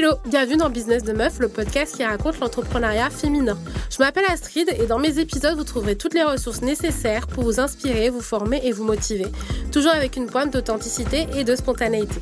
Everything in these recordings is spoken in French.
Hello, bienvenue dans Business de Meuf, le podcast qui raconte l'entrepreneuriat féminin. Je m'appelle Astrid et dans mes épisodes, vous trouverez toutes les ressources nécessaires pour vous inspirer, vous former et vous motiver. Toujours avec une pointe d'authenticité et de spontanéité.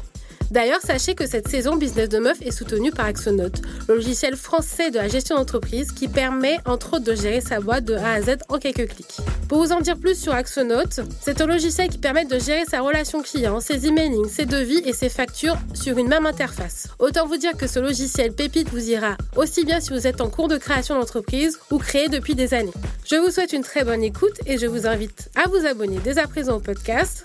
D'ailleurs, sachez que cette saison Business de Meuf est soutenue par Axonote, le logiciel français de la gestion d'entreprise qui permet entre autres de gérer sa boîte de A à Z en quelques clics. Pour vous en dire plus sur Axonote, c'est un logiciel qui permet de gérer sa relation client, ses emailing, ses devis et ses factures sur une même interface. Autant vous dire que ce logiciel pépite vous ira aussi bien si vous êtes en cours de création d'entreprise ou créé depuis des années. Je vous souhaite une très bonne écoute et je vous invite à vous abonner dès à présent au podcast,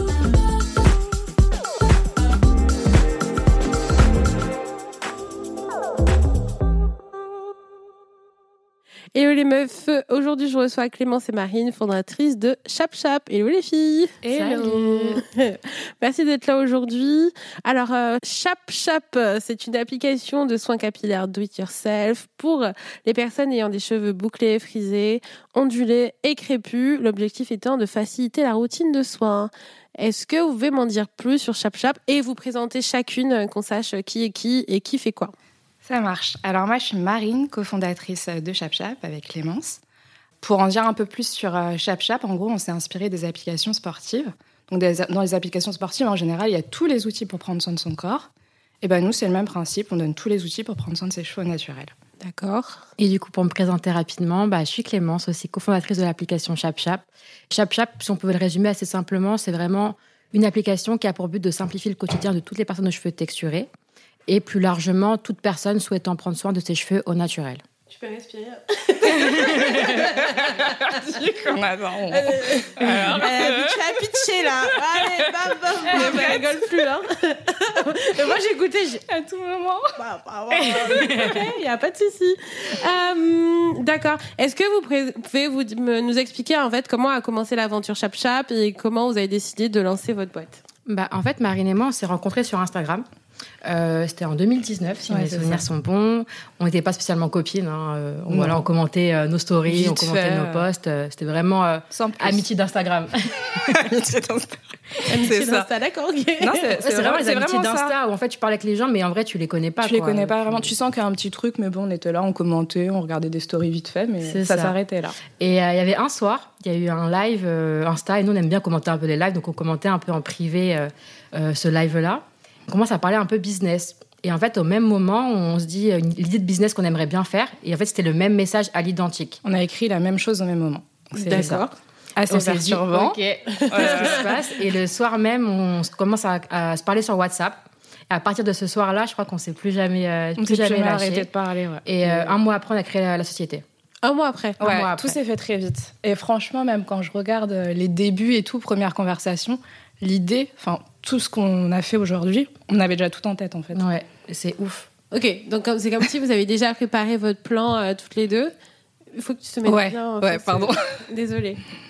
Hello les meufs, aujourd'hui je reçois Clémence et Marine, fondatrices de Chap Chap. Hello les filles Hello Merci d'être là aujourd'hui. Alors euh, Chap Chap, c'est une application de soins capillaires do it yourself pour les personnes ayant des cheveux bouclés, frisés, ondulés et crépus. L'objectif étant de faciliter la routine de soins. Est-ce que vous pouvez m'en dire plus sur Chap Chap et vous présenter chacune, qu'on sache qui est qui et qui fait quoi? Ça marche. Alors moi, je suis Marine, cofondatrice de ChapChap avec Clémence. Pour en dire un peu plus sur euh, ChapChap, en gros, on s'est inspiré des applications sportives. Donc dans les applications sportives, en général, il y a tous les outils pour prendre soin de son corps. Et ben nous, c'est le même principe. On donne tous les outils pour prendre soin de ses cheveux naturels. D'accord. Et du coup, pour me présenter rapidement, bah, je suis Clémence, aussi cofondatrice de l'application ChapChap. ChapChap, si on pouvait le résumer assez simplement, c'est vraiment une application qui a pour but de simplifier le quotidien de toutes les personnes aux cheveux texturés et plus largement toute personne souhaitant prendre soin de ses cheveux au naturel. Tu peux respirer On attend. Elle a tu as pitché là. Allez, bam, bam, bam. Elle rigole plus là. Et moi j'ai écouté, j'ai À tout moment. Bah, bah, ouais, ok, il n'y a pas de souci. Euh, D'accord. Est-ce que vous pouvez vous, me- nous expliquer en fait comment a commencé l'aventure Chap Chap et comment vous avez décidé de lancer votre boîte? Bah, en fait, Marine et moi, on s'est rencontrés sur Instagram. Euh, C'était en 2019, si Ouais, mes souvenirs ça. sont bons. On n'était pas spécialement copines. hein. Euh, on, voilà, on commentait euh, nos stories, Vite on commentait fait. nos posts. C'était vraiment amitié d'Instagram. Amitié d'Insta. Amitié d'Insta, d'accord, c'est vraiment les amitiés d'Insta où en fait tu parles avec les gens, mais en vrai tu les connais pas. Tu les connais pas vraiment. Tu sens qu'il y a un petit truc, mais bon, on était là, on commentait, on regardait des stories vite fait, mais ça, ça. s'arrêtait là. Et il y avait un soir, il y a eu un live Insta, et nous on aime bien commenter un peu les lives, donc on commentait un peu en privé ce live-là. On commence à parler un peu business. Et en fait, au même moment, on se dit euh, une- l'idée de business qu'on aimerait bien faire. Et en fait, c'était le même message à l'identique. On a écrit la même chose au même moment. C'est D'accord. Assez On s'est dit, perturbant. ok, qu'est-ce qui se passe Et le soir même, on commence à, à se parler sur WhatsApp. Et à partir de ce soir-là, je crois qu'on s'est plus jamais, euh, On plus s'est jamais jamais lâché. arrêté de parler. Ouais. Et euh, un mois après, on a créé la, la société. Un mois après. un Ouais, mois après. tout s'est fait très vite. Et franchement, même quand je regarde euh, les débuts et tout, première conversation, l'idée, enfin, tout ce qu'on a fait aujourd'hui, on avait déjà tout en tête en fait. Ouais, c'est ouf. Ok, donc c'est comme si vous avez déjà préparé votre plan euh, toutes les deux. Il faut que tu te mettes Ouais, bien. en ouais, fait, pardon. Désolée.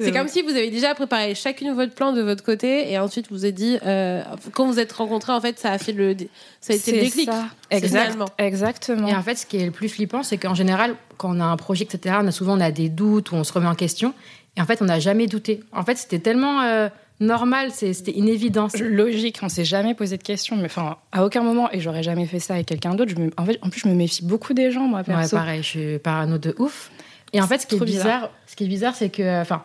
c'est comme si vous avez déjà préparé chacune votre plan de votre côté et ensuite vous avez dit euh, quand vous êtes rencontrés en fait ça a fait le ça a été le C'est déclic. ça. Exact, finalement. exactement. Et en fait, ce qui est le plus flippant, c'est qu'en général, quand on a un projet, etc., on a souvent on a des doutes ou on se remet en question. Et en fait, on n'a jamais douté. En fait, c'était tellement euh, normal, c'était une évidence. Logique, on s'est jamais posé de questions, mais enfin, à aucun moment, et j'aurais jamais fait ça avec quelqu'un d'autre. me- En fait, en plus, je me méfie beaucoup des gens, moi, Ouais, perso. pareil, je suis parano de ouf. Et en fait, ce qui est bizarre, bizarre. ce qui est bizarre, c'est que, enfin,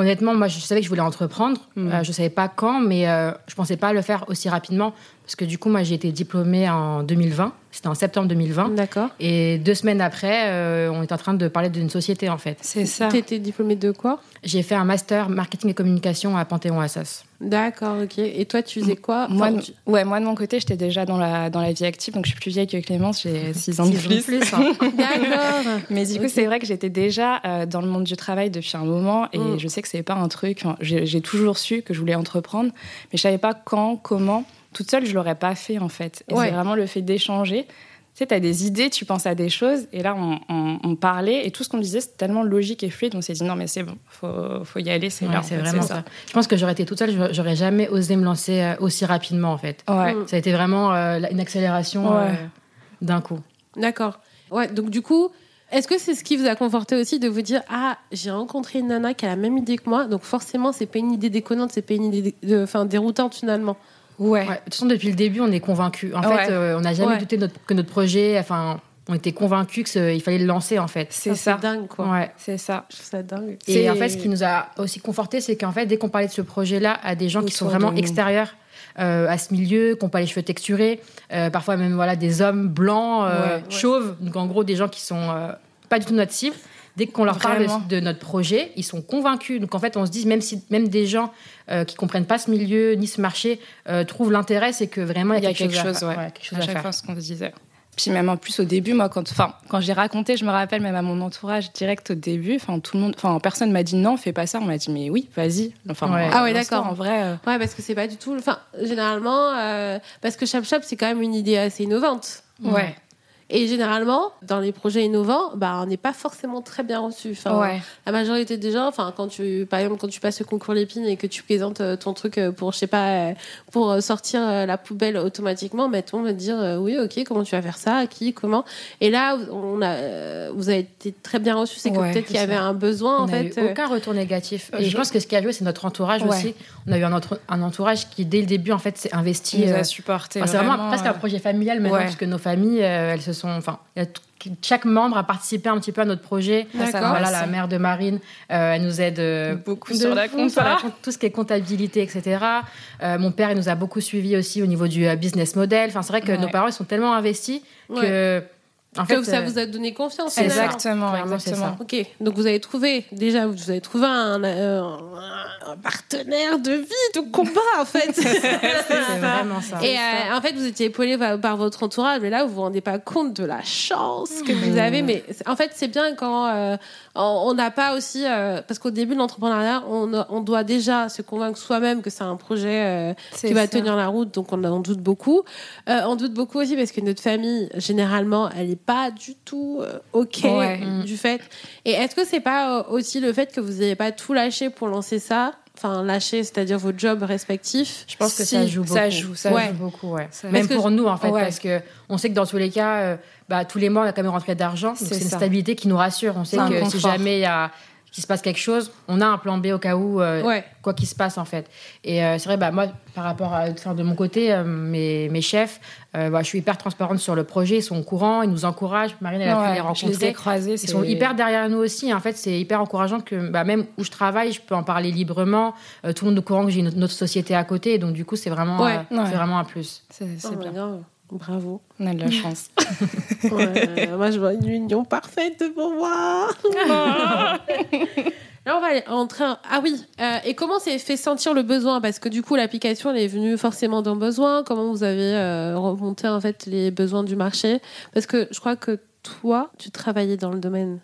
honnêtement, moi, je savais que je voulais entreprendre. Mm. Euh, je savais pas quand, mais euh, je pensais pas le faire aussi rapidement parce que du coup, moi, j'ai été diplômée en 2020. C'était en septembre 2020. D'accord. Et deux semaines après, euh, on est en train de parler d'une société, en fait. C'est ça. T'étais diplômée de quoi? J'ai fait un master marketing et communication à Panthéon-Assas. D'accord, ok. Et toi, tu faisais quoi Moi, Enfin, de- tu- ouais, moi, de mon côté, j'étais déjà dans la, dans la vie active, donc je suis plus vieille que Clémence, j'ai 6 ans de Six ans plus. plus, hein. D'accord. Mais du coup, c'est vrai que j'étais déjà euh, dans le monde du travail depuis un moment et Mm. je sais que c'est pas un truc. j'ai toujours su que je voulais entreprendre, mais je savais pas quand, comment. Toute seule, je l'aurais pas fait en fait. Et Ouais. c'est vraiment le fait d'échanger, sais, tu as des idées, tu penses à des choses. Et là, on, parlait et tout ce qu'on disait, c'était tellement logique et fluide. On s'est dit, non, mais c'est bon, faut, faut y aller, c'est ouais, C'est vraiment ça. Je pense que j'aurais été toute seule, j'aurais jamais osé me lancer euh, aussi rapidement, en fait. Ouais. Ça a été vraiment euh, une accélération euh, d'un coup. D'accord. Ouais, donc du coup, est-ce que c'est ce qui vous a conforté aussi de vous dire ah j'ai rencontré une nana qui a la même idée que moi donc forcément c'est pas une idée déconnante c'est pas une idée enfin déroutante finalement? Ouais. De toute façon, depuis le début, on est convaincus. En fait, euh, on n'a jamais douté que notre projet, enfin, on était convaincus qu'il fallait le lancer, en fait. C'est ça. C'est dingue, quoi. Ouais. C'est ça. Je trouve ça dingue. Et en fait, ce qui nous a aussi conforté, c'est qu'en fait, dès qu'on parlait de ce projet-là à des gens qui sont vraiment extérieurs, euh, à ce milieu, qui n'ont pas les cheveux texturés, euh, parfois même voilà des hommes blancs, chauves, donc en gros des gens qui sont pas du tout notre cible. Dès qu'on leur parle de notre projet, ils sont convaincus. Donc en fait, on se dit même si même des gens euh, qui comprennent pas ce milieu ni ce marché euh, trouvent l'intérêt, c'est que vraiment il y a, quelque, chose, à, quelque chose à, chaque fois ce qu'on disait. Puis même en plus au début, moi, quand, enfin, quand j'ai raconté, je me rappelle même à mon entourage direct au début, enfin tout le monde, enfin personne m'a dit non, fais pas ça. On m'a dit mais oui, vas-y. Enfin, ah ouais, d'accord. En vrai. Euh. Ouais, parce que c'est pas du tout. Enfin, généralement, parce que Chap Chap, c'est quand même une idée assez innovante. Ouais. Et généralement, dans les projets innovants, bah, on n'est pas forcément très bien reçu. Enfin, La majorité des gens, enfin, quand tu, par exemple, quand tu passes le concours Lépine et que tu présentes euh, ton truc euh, pour, je sais pas, euh, pour sortir la poubelle automatiquement, mais tout le monde va te dire oui, ok, comment tu vas faire ça, qui, comment? Et là, on a, vous avez été très bien reçu. C'est que peut-être qu'il y avait un besoin, on en fait. Eu aucun retour négatif. Et je pense que ce qui a joué, c'est notre entourage aussi. On a eu un, un, entourage qui, dès le début, en fait, s'est investi. nous a supporté. c'est vraiment presque un projet familial maintenant, parce que nos familles, elles se enfin, chaque membre a participé un petit peu à notre projet. Voilà, la mère de Marine, euh, elle nous aide euh, beaucoup sur, la compta. tout ce qui est comptabilité, etc. Euh, mon père, il nous a beaucoup suivi aussi au niveau du business model. Enfin, c'est vrai que nos parents, ils sont tellement investis que en fait, ça vous a donné confiance. Exactement, exactement. Ok, donc vous avez trouvé déjà, vous avez trouvé un, partenaire de vie, de combat en fait. c'est vraiment ça. Et euh, en fait, vous étiez épaulé par, votre entourage, mais là, vous vous rendez pas compte de la chance que vous avez. Mais en fait, c'est bien quand euh, on n'a pas aussi, euh, parce qu'au début de l'entrepreneuriat, on, on, doit déjà se convaincre soi-même que c'est un projet qui va tenir la route, donc on en doute beaucoup. on doute beaucoup aussi parce que notre famille, généralement, elle est pas du tout euh, OK du fait. Et est-ce que c'est pas euh, aussi le fait que vous n'ayez pas tout lâché pour lancer ça? Enfin, lâcher, c'est-à-dire vos jobs respectifs. Je pense que ça joue beaucoup. Ça joue, ça joue beaucoup, ouais. Même pour nous, en fait, parce que on sait que dans tous les cas, euh, bah, tous les mois, on a quand même rentré d'argent. C'est une stabilité qui nous rassure. On sait que si jamais il y a qu'il se passe quelque chose, on a un plan B au cas où, euh, quoi qu'il se passe en fait. Et euh, c'est vrai, bah, moi, par rapport à de mon côté, euh, mes, mes, chefs, bah, je suis hyper transparente sur le projet, ils sont au courant, ils nous encouragent. Marine, elle a pu les rencontrer. croisés, ils sont hyper derrière nous aussi. En fait, c'est hyper encourageant que bah, même où je travaille, je peux en parler librement. tout le monde est au courant que j'ai une, autre société à côté. Donc, du coup, c'est vraiment, c'est vraiment un plus. C'est bien. Bravo. On a de la chance. moi, je vois une union parfaite devant moi. Là, on va aller entrer. Ah oui. Euh, et comment s'est fait sentir le besoin? Parce que du coup, l'application, elle est venue forcément d'un besoin. Comment vous avez euh, remonté en fait les besoins du marché? Parce que je crois que toi, tu travaillais dans le domaine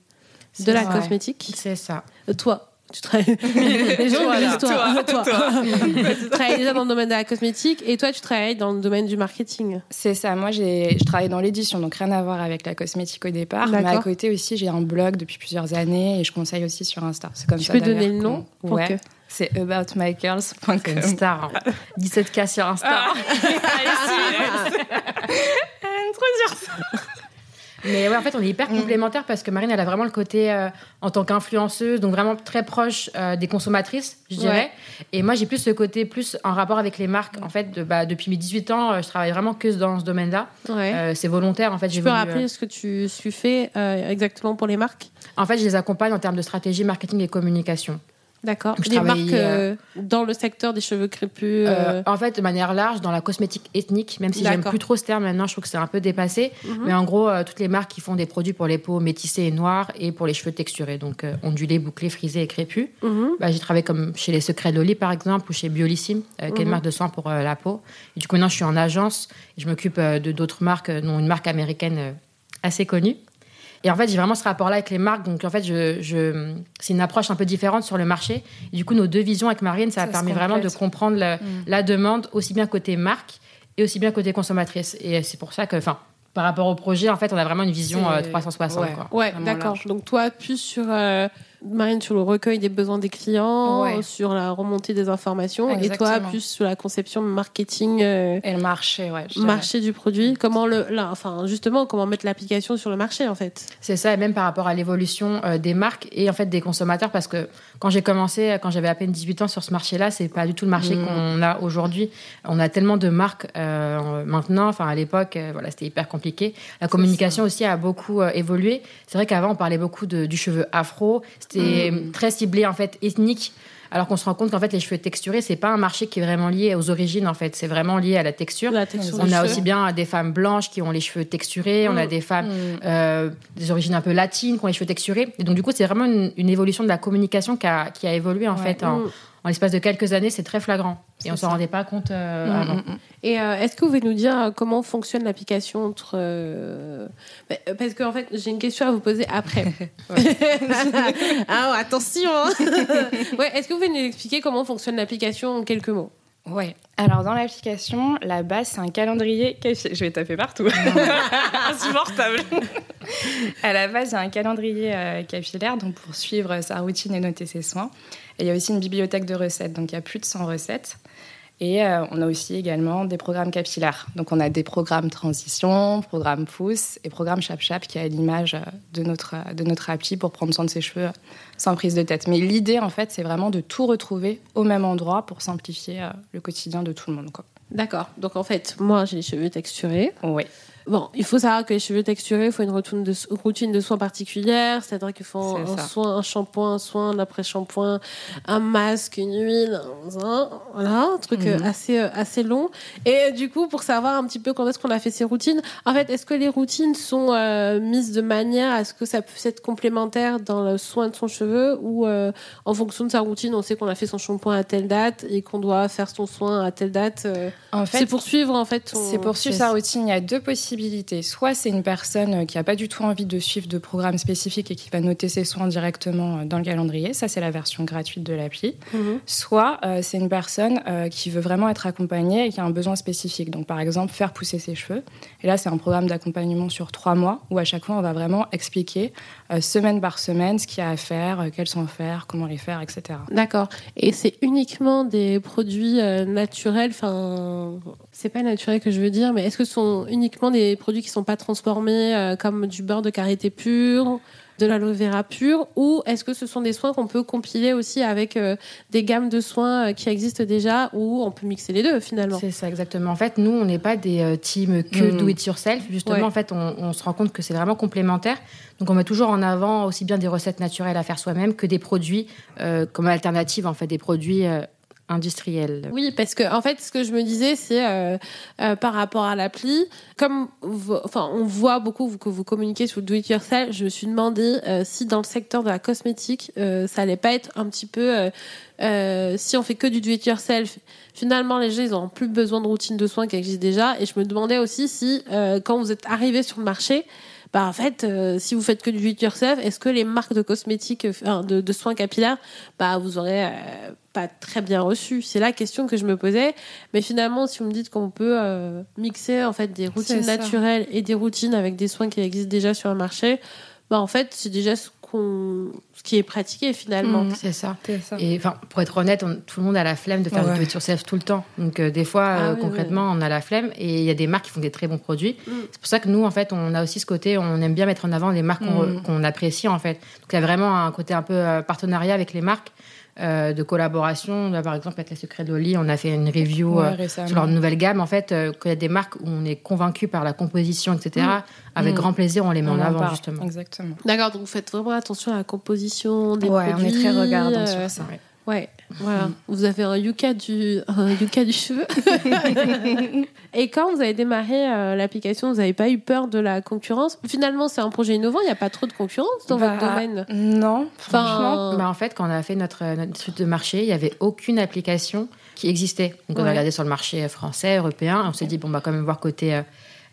de la cosmétique. C'est ça. Euh, toi, tu travailles. Les gens toi, toi, toi, tu travailles déjà dans le domaine de la cosmétique et toi, tu travailles dans le domaine du marketing. C'est ça. Moi, j'ai, je travaille dans l'édition, donc rien à voir avec la cosmétique au départ. Mais à côté aussi, j'ai un blog depuis plusieurs années et je conseille aussi sur Insta. C'est comme tu ça. Tu peux donner le nom Ouais. C'est aboutmygirls.com. C'est une star. 17K hein. sur Insta. Ah. Elle aime trop dire ça. Mais ouais, en fait, on est hyper mm. complémentaires parce que Marine, elle a vraiment le côté euh, en tant qu'influenceuse, donc vraiment très proche euh, des consommatrices, je dirais. Et moi, j'ai plus ce côté plus en rapport avec les marques. En fait, de, bah, depuis mes 18 ans, euh, je travaille vraiment que dans ce domaine-là. c'est volontaire, en fait. Tu peux rappeler ce que tu, tu fais exactement pour les marques? En fait, je les accompagne en termes de stratégie, marketing et communication. D'accord. Des marques euh, euh, dans le secteur des cheveux crépus euh, En fait, de manière large, dans la cosmétique ethnique, même si j'aime plus trop ce terme maintenant, je trouve que c'est un peu dépassé. Mhm. Mais en gros, toutes les marques qui font des produits pour les peaux métissées et noires et pour les cheveux texturés, donc ondulés, bouclés, frisés et crépus. Mhm. bah, j'ai travaillé comme chez les Secrets Loli, par exemple, ou chez Biolissime, qui est une mhm. marque de soins pour la peau. Et du coup, maintenant, je suis en agence et je m'occupe de d'autres marques, dont une marque américaine assez connue. Et en fait, j'ai vraiment ce rapport-là avec les marques. Donc, en fait, je, c'est une approche un peu différente sur le marché. du coup, nos deux visions avec Marine, ça, a permis vraiment de comprendre mm. la, demande aussi bien côté marque et aussi bien côté consommatrice. Et c'est pour ça que, enfin, par rapport au projet, en fait, on a vraiment une vision C'est- 360. ouais. quoi. Ouais, d'accord. Donc toi, plus sur euh, Marine sur le recueil des besoins des clients, Ouais. sur la remontée des informations, et toi plus sur la conception marketing. euh, Et le marché, ouais. marché du produit, comment le, là, enfin justement, comment mettre l'application sur le marché en fait? C'est ça, et même par rapport à l'évolution euh, des marques et en fait des consommateurs, parce que quand j'ai commencé, quand j'avais à peine 18 ans sur ce marché-là, c'est pas du tout le marché Mm. qu'on a aujourd'hui. On a tellement de marques euh, maintenant, enfin à l'époque, euh, voilà, c'était hyper compliqué. La communication aussi a beaucoup euh, évolué. C'est vrai qu'avant on parlait beaucoup de- du cheveu afro, c'était Mm. très ciblé en fait ethnique. Alors qu'on se rend compte qu'en fait les cheveux texturés c'est pas un marché qui est vraiment lié aux origines en fait, c'est vraiment lié à la texture. La texture On a aussi bien des femmes blanches qui ont les cheveux texturés, on a Mm. des femmes Mm. euh, des origines un peu latines, qui ont les cheveux texturés. Et donc, du coup, c'est vraiment une, une évolution de la communication qui a, qui a évolué, en Ouais. fait. En. En l'espace de quelques années, c'est très flagrant. Et on s'en ça. rendait pas compte euh, Mm, avant. mm, mm. Et euh, est-ce que vous pouvez nous dire euh, comment fonctionne l'application entre euh, bah, parce qu'en fait j'ai une question à vous poser après. ah attention. hein. ouais, est-ce que vous pouvez nous expliquer comment fonctionne l'application en quelques mots? Ouais. Alors dans l'application, la base c'est un calendrier capillaire. Je vais taper partout. Insupportable. à la base, il y a un calendrier euh, capillaire donc pour suivre sa routine et noter ses soins. Et il y a aussi une bibliothèque de recettes, donc il y a plus de 100 recettes. Et euh, on a aussi également des programmes capillaires. Donc on a des programmes transition, programmes pouce et programme chap chap qui est à l'image euh, de notre, de notre appli pour prendre soin de ses cheveux sans prise de tête. Mais l'idée en fait c'est vraiment de tout retrouver au même endroit pour simplifier euh, le quotidien de tout le monde. D'accord. Donc en fait, moi j'ai les cheveux texturés. Oui. Bon, il faut savoir que les cheveux texturés, il faut une routine de, routine de soins particulière, c'est-à-dire qu'il faut C'est un soin, un shampoing, un soin, un après-shampoing, un masque, une huile, un, voilà, un truc euh, Mhm. assez, euh, assez long. Et euh, du coup, pour savoir un petit peu quand est-ce qu'on a fait ces routines, en fait, est-ce que les routines sont euh, mises de manière à ce que ça puisse être complémentaire dans le soin de son cheveu ou euh, en fonction de sa routine, on sait qu'on a fait son shampoing à telle date et qu'on doit faire son soin à telle date euh, En C'est fait, pour suivre en fait. C'est pour suivre c'est- sa routine. Il y a deux possibilités. Soit c'est une personne euh, qui n'a pas du tout envie de suivre de programme spécifique et qui va noter ses soins directement euh, dans le calendrier. Ça, c'est la version gratuite de l'appli. Mhm. Soit euh, c'est une personne euh, qui veut vraiment être accompagnée et qui a un besoin spécifique. Donc, par exemple, faire pousser ses cheveux. Et là, c'est un programme d'accompagnement sur trois mois où à chaque fois, on va vraiment expliquer euh, semaine par semaine ce qu'il y a à faire, quels sont à faire, comment les faire, etc. D'accord. Et c'est uniquement des produits naturels, enfin, c'est pas naturel que je veux dire, mais est-ce que ce sont uniquement des produits qui sont pas transformés, euh, comme du beurre de karité pur, de l'aloe vera pur, ou est-ce que ce sont des soins qu'on peut compiler aussi avec euh, des gammes de soins euh, qui existent déjà, ou on peut mixer les deux finalement? C'est ça, exactement. En fait, nous, on n'est pas des euh, teams que Mm. do it yourself. Justement, Ouais. en fait, on, on se rend compte que c'est vraiment complémentaire. Donc, on met toujours en avant aussi bien des recettes naturelles à faire soi-même que des produits comme alternative, en fait, des produits Oui, parce que en fait, ce que je me disais, c'est euh, euh, par rapport à l'appli, comme enfin, on voit beaucoup que vous communiquez sur le do it yourself, je me suis demandé euh, si dans le secteur de la cosmétique, euh, ça allait pas être un petit peu euh, euh, si on fait que du do it yourself. Finalement, les gens, ils ont plus besoin de routine de soins qui existe déjà. Et je me demandais aussi si, quand vous êtes arrivé sur le marché, bah en fait, euh, si vous faites que du it yourself, est-ce que les marques de cosmétiques, euh, de, de soins capillaires, bah vous aurez euh, pas très bien reçu? C'est la question que je me posais. Mais finalement, si vous me dites qu'on peut mixer en fait des routines naturelles et des routines avec des soins qui existent déjà sur le marché, bah en fait, c'est déjà ce qu'on, ce qui est pratiqué finalement. Mhm. C'est ça. Et enfin, pour être honnête, on- tout le monde a la flemme de faire Ouais. du do-it-yourself tout le temps. Donc, euh, des fois, Ah euh, oui, concrètement, on a la flemme. Et il y a des marques qui font des très bons produits. Mm. C'est pour ça que nous, en fait, on a aussi ce côté, on aime bien mettre en avant les marques qu'on Mm. apprécie, en fait. Donc, il y a vraiment un côté un peu euh, partenariat avec les marques, euh, de collaboration. Là, par exemple, avec les Secrets de Loli, on a fait une review Ouais, euh, sur leur nouvelle gamme. En fait, euh, quand il y a des marques où on est convaincu par la composition, etc., Mm. avec Mm. grand plaisir, on les met On en en avant, justement. Exactement. D'accord, donc vous faites vraiment attention à la composition des Ouais, on produits. est très regardant euh, sur ça. Ouais. Ouais, voilà. Vous avez un yucca du, un yucca du cheveu. Et quand vous avez démarré euh, l'application, vous n'avez pas eu peur de la concurrence? Finalement, c'est un projet innovant, il n'y a pas trop de concurrence dans Bah, votre domaine? Non, Enfin, franchement. Bah, en fait, quand on a fait notre, notre étude de marché, il n'y avait aucune application qui existait. Donc, on Ouais. a regardé sur le marché français, européen. On s'est dit, bon, on va quand même voir côté, euh,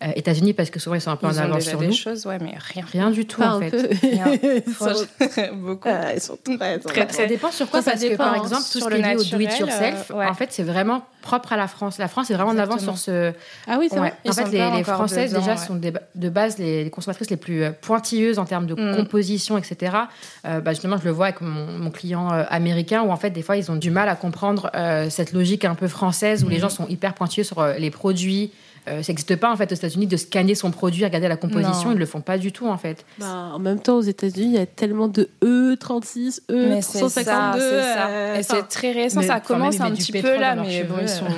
Euh, États-Unis, parce que souvent, ils sont un peu Ils en ont avance déjà sur des nous. choses, ouais, mais rien. Rien du tout, Pas en un fait. peu. Beaucoup. Ils sont très, Très, très- Ça dépend sur quoi, Ça, parce dépend, que par exemple, tout Sur ce qui est lié au do it yourself, euh, ouais. en fait, c'est vraiment propre à la France. La France est vraiment en avance sur ce. Ah oui, c'est Ouais. En fait, les, Françaises, dedans, déjà, ouais. sont des- de base les, les consommatrices les plus euh, pointilleuses en termes de Mm. composition, etc. Euh, bah, justement, je le vois avec mon, mon client euh, américain, où en fait, des fois, ils ont du mal à comprendre euh, cette logique un peu française, où les Mm. gens sont hyper pointilleux sur euh, les produits. Euh, ça n'existe pas, en fait, aux États-Unis, de scanner son produit, regarder la composition. Non. Ils ne le font pas du tout, en fait. Bah, en même temps, aux États-Unis, il y a tellement de E36, E, Mais c'est ça, 152. c'est ça. euh, Et c'est très récent, mais- ça même commence ils un petit peu là, mais bon, ils sont.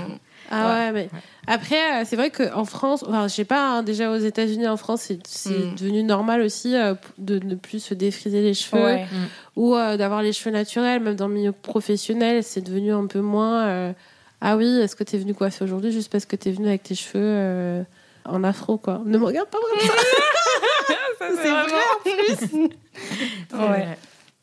Ah ouais, mais après, euh, c'est vrai qu'en France, enfin, je sais pas, hein, déjà aux États-Unis, en France, c'est c'est Mm. devenu normal aussi euh, de ne plus se défriser les cheveux Ouais. ou euh, d'avoir les cheveux naturels, même dans le milieu professionnel, c'est devenu un peu moins. euh, ah oui, est-ce que t'es venu coiffer aujourd'hui juste parce que t'es venu avec tes cheveux euh, en afro, quoi Ne me regarde pas comme ça. C'est vrai Ouais.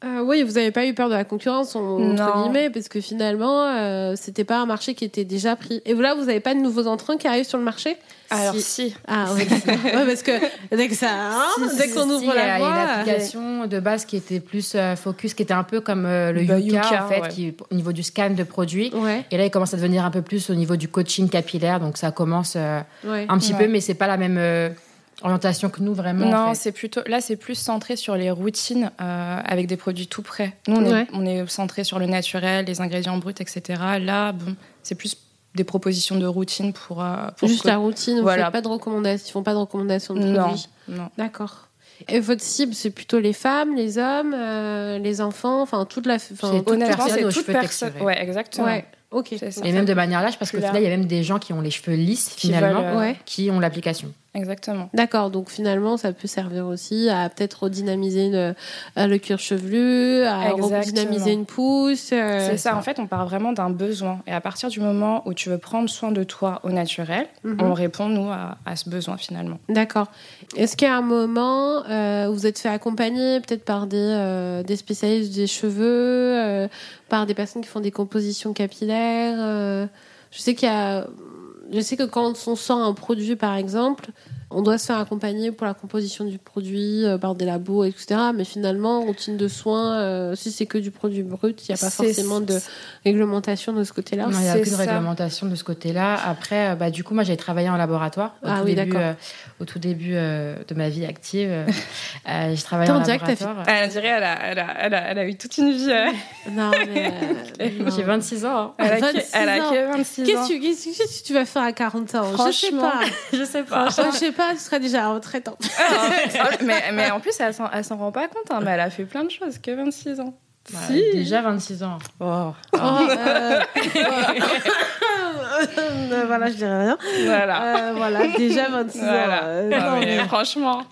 Euh, oui, vous n'avez pas eu peur de la concurrence, en- entre guillemets, parce que finalement, euh, c'était pas un marché qui était déjà pris. Et là, vous n'avez pas de nouveaux entrants qui arrivent sur le marché? Alors Si. si. Ah oui, ouais, parce que dès que ça, hein, Si, dès si, qu'on si, ouvre la Il y a voie, une application de base qui était plus euh, focus, qui était un peu comme euh, le Bah, Yuka, Yuka, en fait, ouais. qui, au niveau du scan de produits. ouais, Et là, il commence à devenir un peu plus au niveau du coaching capillaire. Donc, ça commence euh, ouais. un petit Ouais. peu, mais c'est pas la même euh, orientation que nous, vraiment. Non, en fait. c'est plutôt là, c'est plus centré sur les routines euh, avec des produits tout prêts. Nous, on, Ouais. est, on est centré sur le naturel, les ingrédients bruts, etc. Là, bon, c'est plus des propositions de routine pour, euh, pour Juste que- la routine, vous Voilà. faites pas de recommandations, ils font pas de recommandations de Non, produits. non. D'accord. Et votre cible, c'est plutôt les femmes, les hommes, euh, les enfants, enfin toute la. enfin, C'est toute Honnêtement, personne c'est aux toute cheveux personne. Ouais, exactement. Ouais, ok. C'est ça. Et même de manière large, parce qu'au final, il y a même des gens qui ont les cheveux lisses, Qui finalement, veulent, euh, qui ont l'application. Exactement. D'accord, donc finalement, ça peut servir aussi à peut-être redynamiser une, euh, le cuir chevelu, à Exactement. redynamiser une pousse. euh, c'est ça. En fait, on part vraiment d'un besoin. Et à partir du moment où tu veux prendre soin de toi au naturel, Mhm. on répond, nous, à, à ce besoin finalement. D'accord. Est-ce qu'il y a un moment euh, où vous êtes fait accompagner peut-être par des, euh, des spécialistes des cheveux, par des personnes qui font des compositions capillaires Je sais qu'il y a, je sais que quand on sent un produit par exemple, on doit se faire accompagner pour la composition du produit euh, par des labos, etc. Mais finalement, routine de soins, euh, si c'est que du produit brut, il n'y a pas forcément de réglementation de ce côté-là. Non, il n'y a aucune ça. réglementation de ce côté-là. Après, euh, bah, du coup, moi, j'ai travaillé en laboratoire au, Ah tout, oui, début, d'accord. euh, au tout début euh, de ma vie active. euh, j'ai travaillé en on dirait que t'as laboratoire. Elle dirait, elle a, elle a, elle a, elle a eu toute une vie. euh. Non, mais euh. J'ai 26 ans. hein. Elle a, 26 que- elle a ans. que 26 Qu'est-ce ans. que tu, qu'est-ce que- tu vas faire à 40 ans? Je sais pas. Je sais pas. Je sais pas, tu seras déjà en retraite. Ah, mais, mais en plus, elle s'en, rend pas compte. hein, mais elle a fait plein de choses, que 26 ans. Ouais, Déjà 26 ans. Oh. Oh, euh, euh, voilà, je dirais rien. Voilà. Euh, voilà, déjà 26 Voilà. ans. euh, non, mais mais- franchement.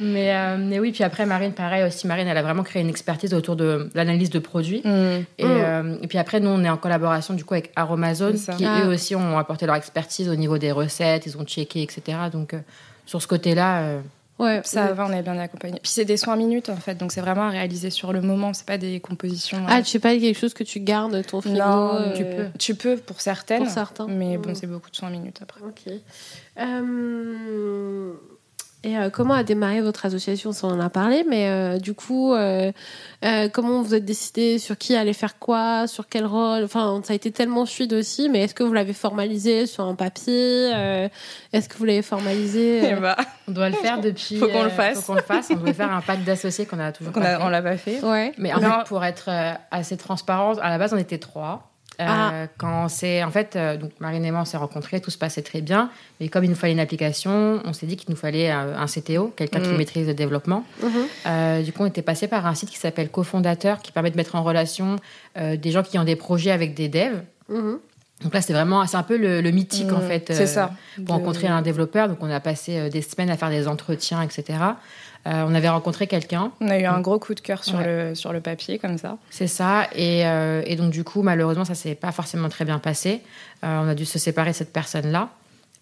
Mais, euh, mais oui, puis après, Marine, pareil aussi. Marine, elle a vraiment créé une expertise autour de l'analyse de produits. Et, Mm. euh, et puis après, nous, on est en collaboration du coup avec Aromazone, qui Ah. eux aussi ont apporté leur expertise au niveau des recettes, ils ont checké, etc. Donc, euh, sur ce côté-là, euh, Ouais, Ça ouais. va, on est bien accompagné. Puis c'est des soins minutes en fait, donc c'est vraiment à réaliser sur le moment. C'est pas des compositions. Ah, euh, tu sais pas quelque chose que tu gardes ton frigo non, euh, tu peux. Tu peux pour certaines. Pour certains. Mais bon, c'est beaucoup de soins minutes après. Ok. Euh, Et euh, comment a démarré votre association Ça, on en a parlé, mais euh, du coup, euh, euh, comment vous êtes décidé sur qui allait faire quoi, sur quel rôle? Enfin, ça a été tellement fluide aussi, mais est-ce que vous l'avez formalisé sur un papier Euh, Est-ce que vous l'avez formalisé euh, bah, on doit le faire depuis. Faut qu'on le euh, fasse. Faut qu'on le fasse. On devait faire un pack d'associés qu'on a toujours qu'on pas a- fait. on l'a pas fait. Ouais. Mais en fait, pour être assez transparente, à la base, on était trois. Euh, Ah. Quand c'est en fait, euh, donc Marine et moi, on s'est rencontrés, tout se passait très bien. Mais comme il nous fallait une application, on s'est dit qu'il nous fallait euh, un CTO, quelqu'un qui Mm. maîtrise le développement. Mhm. Euh, du coup, on était passé par un site qui s'appelle Cofondateur, qui permet de mettre en relation des gens qui ont des projets avec des devs. Mhm. Donc là, c'est vraiment, c'est un peu le, le mythique en Mm, fait. C'est euh, ça. Pour De- rencontrer un développeur, donc on a passé euh, des semaines à faire des entretiens, etc. Euh, on avait rencontré quelqu'un, On a eu un gros coup de cœur sur, Ouais. le, sur le papier, comme ça. c'est ça, et, euh, et donc du coup, malheureusement, ça s'est pas forcément très bien passé. On a dû se séparer de cette personne-là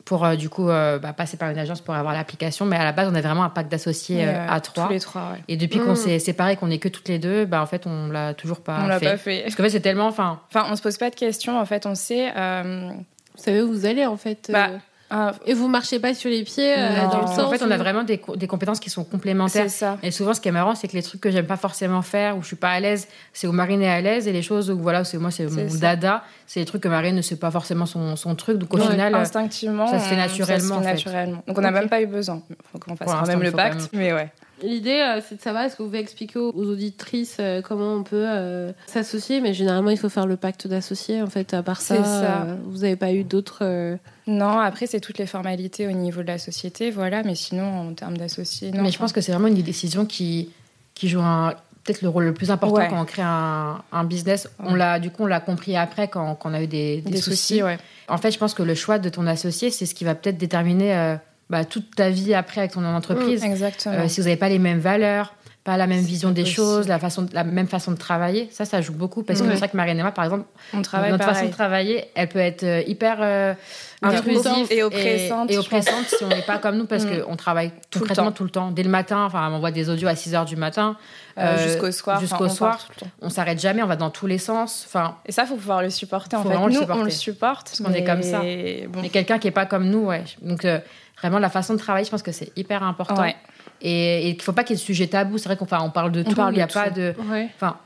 pour euh, du coup euh, bah, passer par une agence pour avoir l'application. Mais à la base, on avait vraiment un pack d'associés euh, à trois. Tous les trois, ouais. Et depuis Mm. qu'on s'est séparés, qu'on est que toutes les deux, bah en fait, on l'a toujours pas on l'a fait. pas fait. Parce qu'en fait, c'est tellement, enfin, Enfin, on se pose pas de questions. En fait, on sait. euh, Vous savez où vous allez en fait Bah, Ah, et vous marchez pas sur les pieds euh, dans le sens En fait, on a vraiment des, des compétences qui sont complémentaires. C'est ça. Et souvent, ce qui est marrant, c'est que les trucs que j'aime pas forcément faire, où je suis pas à l'aise, c'est où Marine est à l'aise, et les choses où voilà, c'est moi, c'est mon ça. dada, c'est les trucs que Marine ne sait pas forcément son, son truc. Donc au Ouais, final, euh, instinctivement, ça se fait on- naturellement, ça se fait en fait. naturellement. Donc on n'a même pas eu besoin. Faut qu'on fasse quand même le pacte, mais ouais. L'idée, euh, c'est de savoir, est-ce que vous pouvez expliquer aux aux auditrices euh, comment on peut euh, s'associer Mais généralement, il faut faire le pacte d'associés. En fait, à part ça, C'est ça. euh, vous n'avez pas eu d'autres. euh, Non, après c'est toutes les formalités au niveau de la société, voilà. Mais sinon, en termes d'associés, non. mais je pense que c'est vraiment une décision qui, qui joue un- peut-être le rôle le plus important Ouais. quand on crée un, un business. On l'a, du coup, on l'a compris après quand, quand on a eu des, des des, soucis. soucis, ouais. En fait, je pense que le choix de ton associé, c'est ce qui va peut-être déterminer euh, bah, toute ta vie après avec ton entreprise. Exactement. Euh, si vous n'avez pas les mêmes valeurs, pas la même vision des possible. choses, la, façon, la même façon de travailler, ça, ça joue beaucoup. Parce que c'est vrai que Marianne et moi, par exemple, on travaille notre façon de travailler, elle peut être euh, hyper euh, Intrusive et oppressante, Et, oppressante si on n'est pas comme nous, parce Mm. qu'on travaille Tout le concrètement temps. tout le temps. Dès le matin, enfin, on envoie des audios à 6 h du matin. Euh, jusqu'au soir. jusqu'au enfin, soir. le. On s'arrête jamais, on va dans tous les sens. Enfin, Et ça, faut pouvoir le supporter. En fait, vraiment le nous, supporter. on le supporte. Parce qu'on est comme ça. Bon. mais quelqu'un qui est pas comme nous, ouais. Donc, euh, vraiment, la façon de travailler, je pense que c'est hyper important. Ouais. Et, et qu'il faut pas qu'il y ait de sujet tabou. C'est vrai qu'on enfin, on parle de On tout, il n'y a pas tout. de. Ouais. Enfin,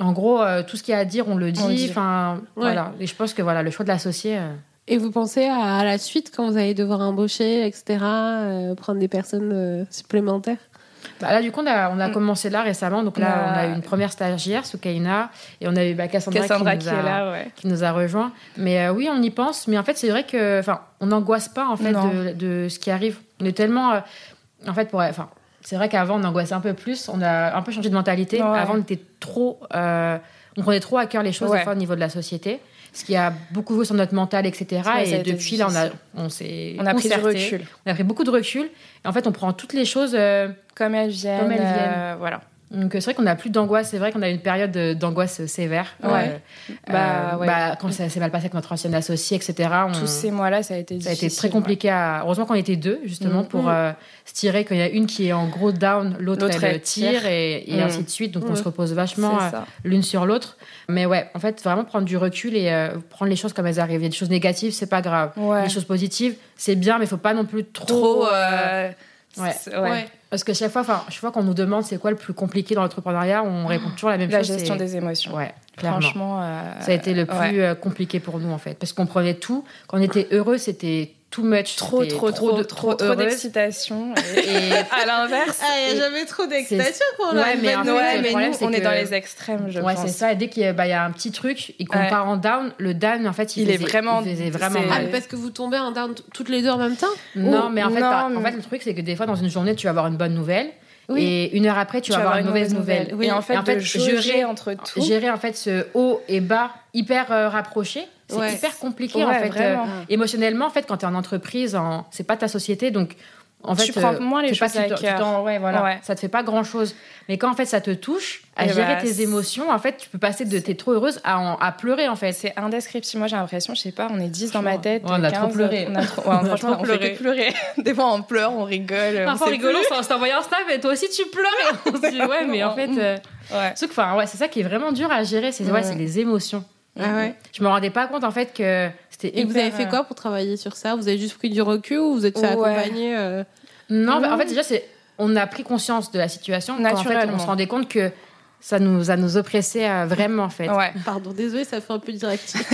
en gros, euh, tout ce qu'il y a à dire, on le dit. Enfin, voilà. Et je pense que voilà, le choix de l'associé. euh, Et vous pensez à, à la suite quand vous allez devoir embaucher, etc., euh, prendre des personnes euh, supplémentaires? Bah là, du coup, on a, on a Mm. commencé là récemment. Donc là, on a eu une première stagiaire, Soukaina, et on a eu bah, Cassandra, Cassandra qui, qui, nous a, est là, ouais. qui nous a rejoint. Mais euh, oui, on y pense. Mais en fait, c'est vrai que, enfin, on n'angoisse pas en fait de, de ce qui arrive. On est tellement, euh, en fait, pour, enfin, c'est vrai qu'avant on angoissait un peu plus. On a un peu changé de mentalité. Ouais. Avant, on était trop, euh, on prenait trop à cœur les choses Ouais. des fois, au niveau de la société. Ce qui a beaucoup joué sur notre mental, etc. Et depuis là, on a, on s'est, On a pris du recul. On a pris beaucoup de recul. Et en fait, on prend toutes les choses. euh, Comme elles viennent. Comme elles viennent. euh, voilà. Donc euh, c'est vrai qu'on n'a plus d'angoisse. C'est vrai qu'on a eu une période de- d'angoisse sévère. Ouais. Bah, euh, ouais. bah, quand ça s'est mal passé avec notre ancienne associée, etc. On, Tous ces mois-là, ça a été ça a été très compliqué. À... Heureusement qu'on était deux justement Mm. pour Mm. euh, se tirer. Quand il y a une qui est en gros down, l'autre elle elle tire et, et Mm. ainsi de suite. Donc on se repose vachement euh, l'une sur l'autre. Mais ouais, en fait, vraiment prendre du recul et euh, prendre les choses comme elles arrivent. Il y a des choses négatives, c'est pas grave. Les choses positives, c'est bien, mais il faut pas non plus trop. Trop. Ouais. ouais. Parce que chaque fois, enfin, chaque fois qu'on nous demande c'est quoi le plus compliqué dans l'entrepreneuriat, on répond toujours la même La chose. gestion c'est- des émotions. Ouais, clairement. Franchement. euh, Ça a été le plus ouais. euh, compliqué pour nous en fait, parce qu'on prenait tout. Quand on était heureux, c'était too much, Trop, trop, trop, trop, trop heureuse. d'excitation. Et, Et à l'inverse. Ah, il n'y a jamais trop d'excitation pour Ouais, la mais en bonne fait, nouvelle. ouais, le mais problème, nous, c'est on est dans les extrêmes, je ouais, pense. c'est ça. Et dès qu'il y, a- bah, il y a un petit truc et qu'on Ouais. part en down, le down en fait, il, Il est vraiment- il faisait vraiment Ah, mal. mais parce que vous tombez en down toutes les deux en même temps Non, Oh, mais en fait, en fait, le truc c'est que des fois dans une journée, tu vas avoir une bonne nouvelle. Oui. Et une heure après, tu, vas avoir une mauvaise nouvelle. Oui. Et en fait, Et en fait, de jauger gérer- entre tout. Gérer en fait ce haut et bas hyper euh, rapproché, c'est Ouais. hyper compliqué Ouais, en fait. Euh, émotionnellement, en fait, quand tu es en entreprise, en... c'est pas ta société, donc en fait, Tu prends moins les choses à cœur. ouais, voilà, Ouais. ça te fait pas grand chose. Mais quand en fait ça te touche, à Et gérer bah, tes émotions, en fait, tu peux passer de t'es trop heureuse à, en- à pleurer en fait. C'est indescriptible. Moi, j'ai l'impression, je sais pas, on est 10 dans ma tête. Ouais, on a 15, trop pleuré. On a trop, ouais, On a trop on fait pleuré. pleurer. Des fois, on pleure, on rigole. on Parfois sait rigolo, on s'est envoyé un snap et toi aussi tu pleurais. On se dit ouais, mais en fait, euh, sauf que, enfin, ouais, c'est ça qui est vraiment dur à gérer, c'est ouais, les émotions. Ah ouais. Je me rendais pas compte en fait que c'était. Et vous avez fait euh, quoi pour travailler sur ça? Vous avez juste pris du recul ou vous êtes fait Ouais. accompagner euh, Non, bah, en fait, déjà, c'est on a pris conscience de la situation. Quand, en fait, Naturellement. on se rendait compte que ça nous a nous oppressé euh, vraiment, en fait. Ouais. Pardon, désolé, ça fait un peu direct.